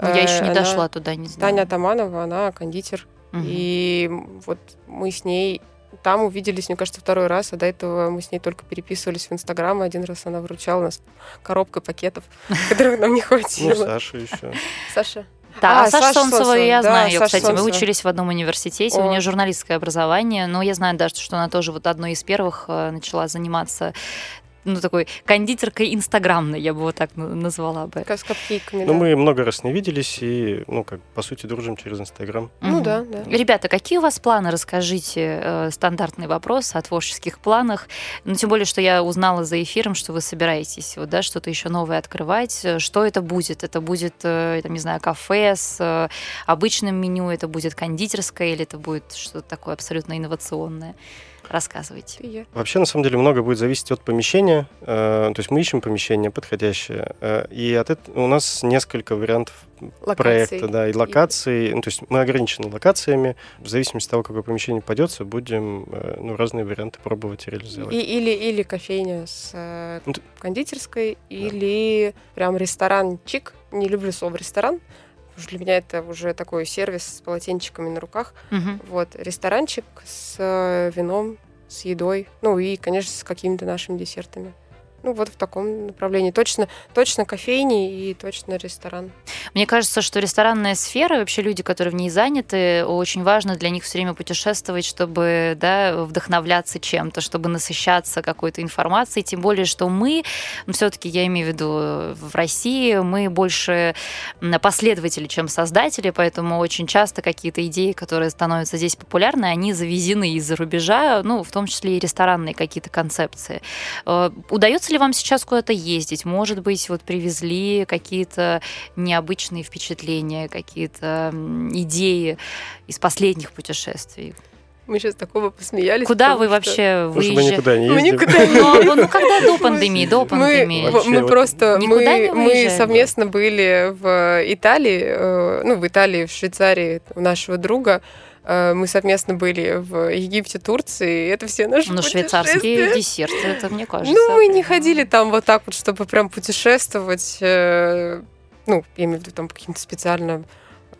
[SPEAKER 2] Ну, я еще
[SPEAKER 3] Э,
[SPEAKER 2] не
[SPEAKER 3] она-
[SPEAKER 2] дошла туда, не знаю.
[SPEAKER 3] Таня Атаманова, она кондитер.
[SPEAKER 2] Мгм.
[SPEAKER 3] И вот мы с ней там увиделись, мне кажется, второй раз, а до этого мы с ней только переписывались в Инстаграм. Один раз она вручала нас коробкой пакетов, которых нам не
[SPEAKER 4] Ну,
[SPEAKER 3] хватило.
[SPEAKER 4] Саша еще.
[SPEAKER 3] Саша.
[SPEAKER 2] Да,
[SPEAKER 3] А,
[SPEAKER 2] а Саша
[SPEAKER 3] Саша
[SPEAKER 2] Солнцева,
[SPEAKER 3] Солнцева,
[SPEAKER 2] я
[SPEAKER 3] да,
[SPEAKER 2] знаю ее,
[SPEAKER 3] Саша
[SPEAKER 2] кстати, мы
[SPEAKER 3] Солнцева.
[SPEAKER 2] учились в одном университете, у
[SPEAKER 3] О.
[SPEAKER 2] нее журналистское образование, но я знаю даже, что она тоже вот одной из первых э, начала заниматься ну, такой кондитеркой инстаграмной, я бы вот так на- назвала бы.
[SPEAKER 3] Как с капкейками,
[SPEAKER 4] Ну,
[SPEAKER 3] да.
[SPEAKER 4] мы много раз не виделись и, ну, как, по сути, дружим через Инстаграм.
[SPEAKER 3] Ну
[SPEAKER 2] Мгм.
[SPEAKER 3] да, да.
[SPEAKER 2] Ребята, какие у вас планы? Расскажите э, стандартный вопрос о творческих планах. Ну, тем более, что я узнала за эфиром, что вы собираетесь вот, да, что-то еще новое открывать. Э, Что это будет? Это будет, э, там, не знаю, кафе с э, обычным меню, это будет кондитерское или это будет что-то такое абсолютно инновационное? Рассказывайте.
[SPEAKER 4] Вообще, на самом деле, много будет зависеть от помещения. Э, то есть мы ищем помещение подходящее. э, и от этого у нас несколько вариантов
[SPEAKER 3] Локаций.
[SPEAKER 4] проекта, да, и локаций. Ну, то есть мы ограничены локациями. В зависимости от того, какое помещение попадется, будем э, ну, разные варианты пробовать и реализовать.
[SPEAKER 3] И, или, или кофейня с
[SPEAKER 4] Ну,
[SPEAKER 3] кондитерской, или прям ресторанчик. Не люблю слово ресторан. Потому что Для меня это уже такой сервис с полотенчиками на руках.
[SPEAKER 2] Мгм.
[SPEAKER 3] Вот, ресторанчик с э, вином, с едой, ну и, конечно, с какими-то нашими десертами. Ну, вот в таком направлении. Точно, точно кофейни и точно ресторан.
[SPEAKER 2] Мне кажется, что ресторанная сфера, вообще люди, которые в ней заняты, очень важно для них все время путешествовать, чтобы да, вдохновляться чем-то, чтобы насыщаться какой-то информацией. Тем более, что мы, все-таки я имею в виду в России, мы больше последователи, чем создатели, поэтому очень часто какие-то идеи, которые становятся здесь популярны, они завезены из-за рубежа, ну, в том числе и ресторанные какие-то концепции. Э, Ли вам сейчас куда-то ездить? Может быть, вот привезли какие-то необычные впечатления, какие-то идеи из последних путешествий?
[SPEAKER 3] Мы сейчас такого посмеялись.
[SPEAKER 2] Куда вы
[SPEAKER 3] что
[SPEAKER 2] вообще
[SPEAKER 4] Потому что мы
[SPEAKER 2] выезжаете?
[SPEAKER 4] никуда не
[SPEAKER 3] Мы
[SPEAKER 4] ездим.
[SPEAKER 3] никуда не
[SPEAKER 2] Ну, ну, когда до пандемии, до
[SPEAKER 3] Мы,
[SPEAKER 2] пандемии.
[SPEAKER 3] мы
[SPEAKER 4] вот
[SPEAKER 3] просто мы, мы совместно были в Италии, э, ну в Италии, в Швейцарии у нашего друга. Э, Мы совместно были в Египте, Турции. и Это все наши
[SPEAKER 2] Ну, швейцарские десерты, это мне кажется.
[SPEAKER 3] Ну, мы не ходили там вот так вот, чтобы прям путешествовать. э, Ну, я имею в виду там каким-то специально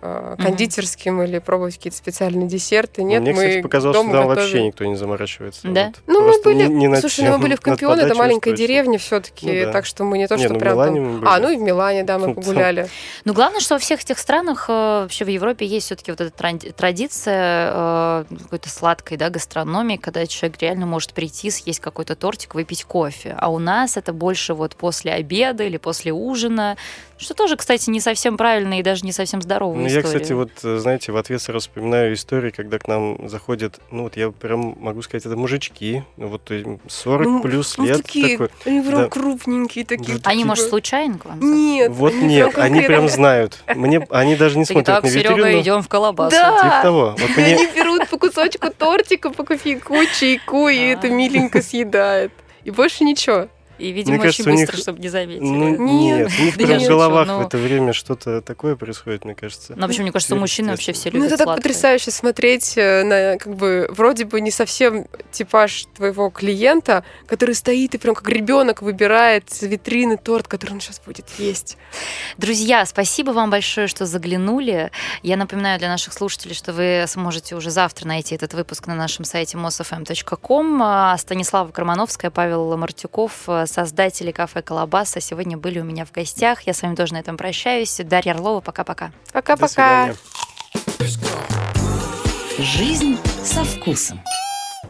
[SPEAKER 3] э, кондитерским или пробовать какие-то специальные десерты. Нет,
[SPEAKER 4] Мне,
[SPEAKER 3] мы
[SPEAKER 4] кстати, показалось,
[SPEAKER 3] дома
[SPEAKER 4] что там
[SPEAKER 3] готовим.
[SPEAKER 4] вообще никто не заморачивается.
[SPEAKER 2] Да?
[SPEAKER 4] Вот.
[SPEAKER 3] Ну, мы были,
[SPEAKER 4] не- не над
[SPEAKER 3] слушай, ну, мы были в
[SPEAKER 4] Над
[SPEAKER 3] Кампионе, это маленькая деревня все-таки,
[SPEAKER 4] Ну да.
[SPEAKER 3] так что мы не то,
[SPEAKER 4] Не,
[SPEAKER 3] что
[SPEAKER 4] ну,
[SPEAKER 3] прям там... А, ну и в Милане, да, мы
[SPEAKER 4] Ну,
[SPEAKER 3] погуляли.
[SPEAKER 2] Ну, главное, что во всех этих странах, э, вообще в Европе есть все-таки вот эта традиция э, какой-то сладкой да, гастрономии, когда человек реально может прийти, съесть какой-то тортик, выпить кофе. А у нас это больше вот после обеда или после ужина, что тоже, кстати, не совсем правильно и даже не совсем здоровая
[SPEAKER 4] Ну,
[SPEAKER 2] история.
[SPEAKER 4] я, кстати, вот, э, знаете, в ответ сразу вспоминаю истории, когда к нам заходят, ну, вот я прям могу сказать, это мужички, ну, вот э, 40
[SPEAKER 3] Ну,
[SPEAKER 4] плюс
[SPEAKER 3] ну,
[SPEAKER 4] лет.
[SPEAKER 3] такие,
[SPEAKER 4] такой.
[SPEAKER 3] они прям
[SPEAKER 4] Да.
[SPEAKER 3] крупненькие такие.
[SPEAKER 4] Да.
[SPEAKER 2] Они,
[SPEAKER 3] типа-
[SPEAKER 2] может, случайно к вам?
[SPEAKER 3] Нет.
[SPEAKER 4] Вот
[SPEAKER 3] они
[SPEAKER 4] нет,
[SPEAKER 3] прям
[SPEAKER 4] они прям знают. Мне, они даже не смотрят
[SPEAKER 2] так,
[SPEAKER 4] на
[SPEAKER 2] Серега,
[SPEAKER 4] витрину.
[SPEAKER 2] идем в колобасу.
[SPEAKER 3] Да.
[SPEAKER 4] Типа того. Вот мне,
[SPEAKER 3] Они берут по кусочку тортика, по кофейку, чайку, и это миленько съедает. И больше ничего.
[SPEAKER 2] И, видимо,
[SPEAKER 4] Мне кажется,
[SPEAKER 2] очень
[SPEAKER 4] у
[SPEAKER 2] быстро,
[SPEAKER 4] них-
[SPEAKER 2] чтобы не заметили.
[SPEAKER 4] ну,
[SPEAKER 3] Нет.
[SPEAKER 4] нет, у них
[SPEAKER 2] Да
[SPEAKER 4] прям в головах в
[SPEAKER 2] ну.
[SPEAKER 4] это время что-то такое происходит, мне кажется.
[SPEAKER 2] Но почему, мне кажется, мужчины вообще все
[SPEAKER 3] Ну,
[SPEAKER 2] любят
[SPEAKER 3] это так
[SPEAKER 2] сладкое.
[SPEAKER 3] потрясающе смотреть э, на, как бы, вроде бы не совсем типаж твоего клиента, который стоит и прям как ребенок выбирает с витрины торт, который он сейчас будет есть.
[SPEAKER 2] Друзья, спасибо вам большое, что заглянули. Я напоминаю для наших слушателей, что вы сможете уже завтра найти этот выпуск на нашем сайте mosfm.com. А Станислава Кромановская, Павел Мартюков, э, создатели кафе «Колобаса» сегодня были у меня в гостях. Я с вами тоже на этом прощаюсь. Дарья Орлова, пока-пока.
[SPEAKER 3] Пока-пока.
[SPEAKER 1] Жизнь со вкусом.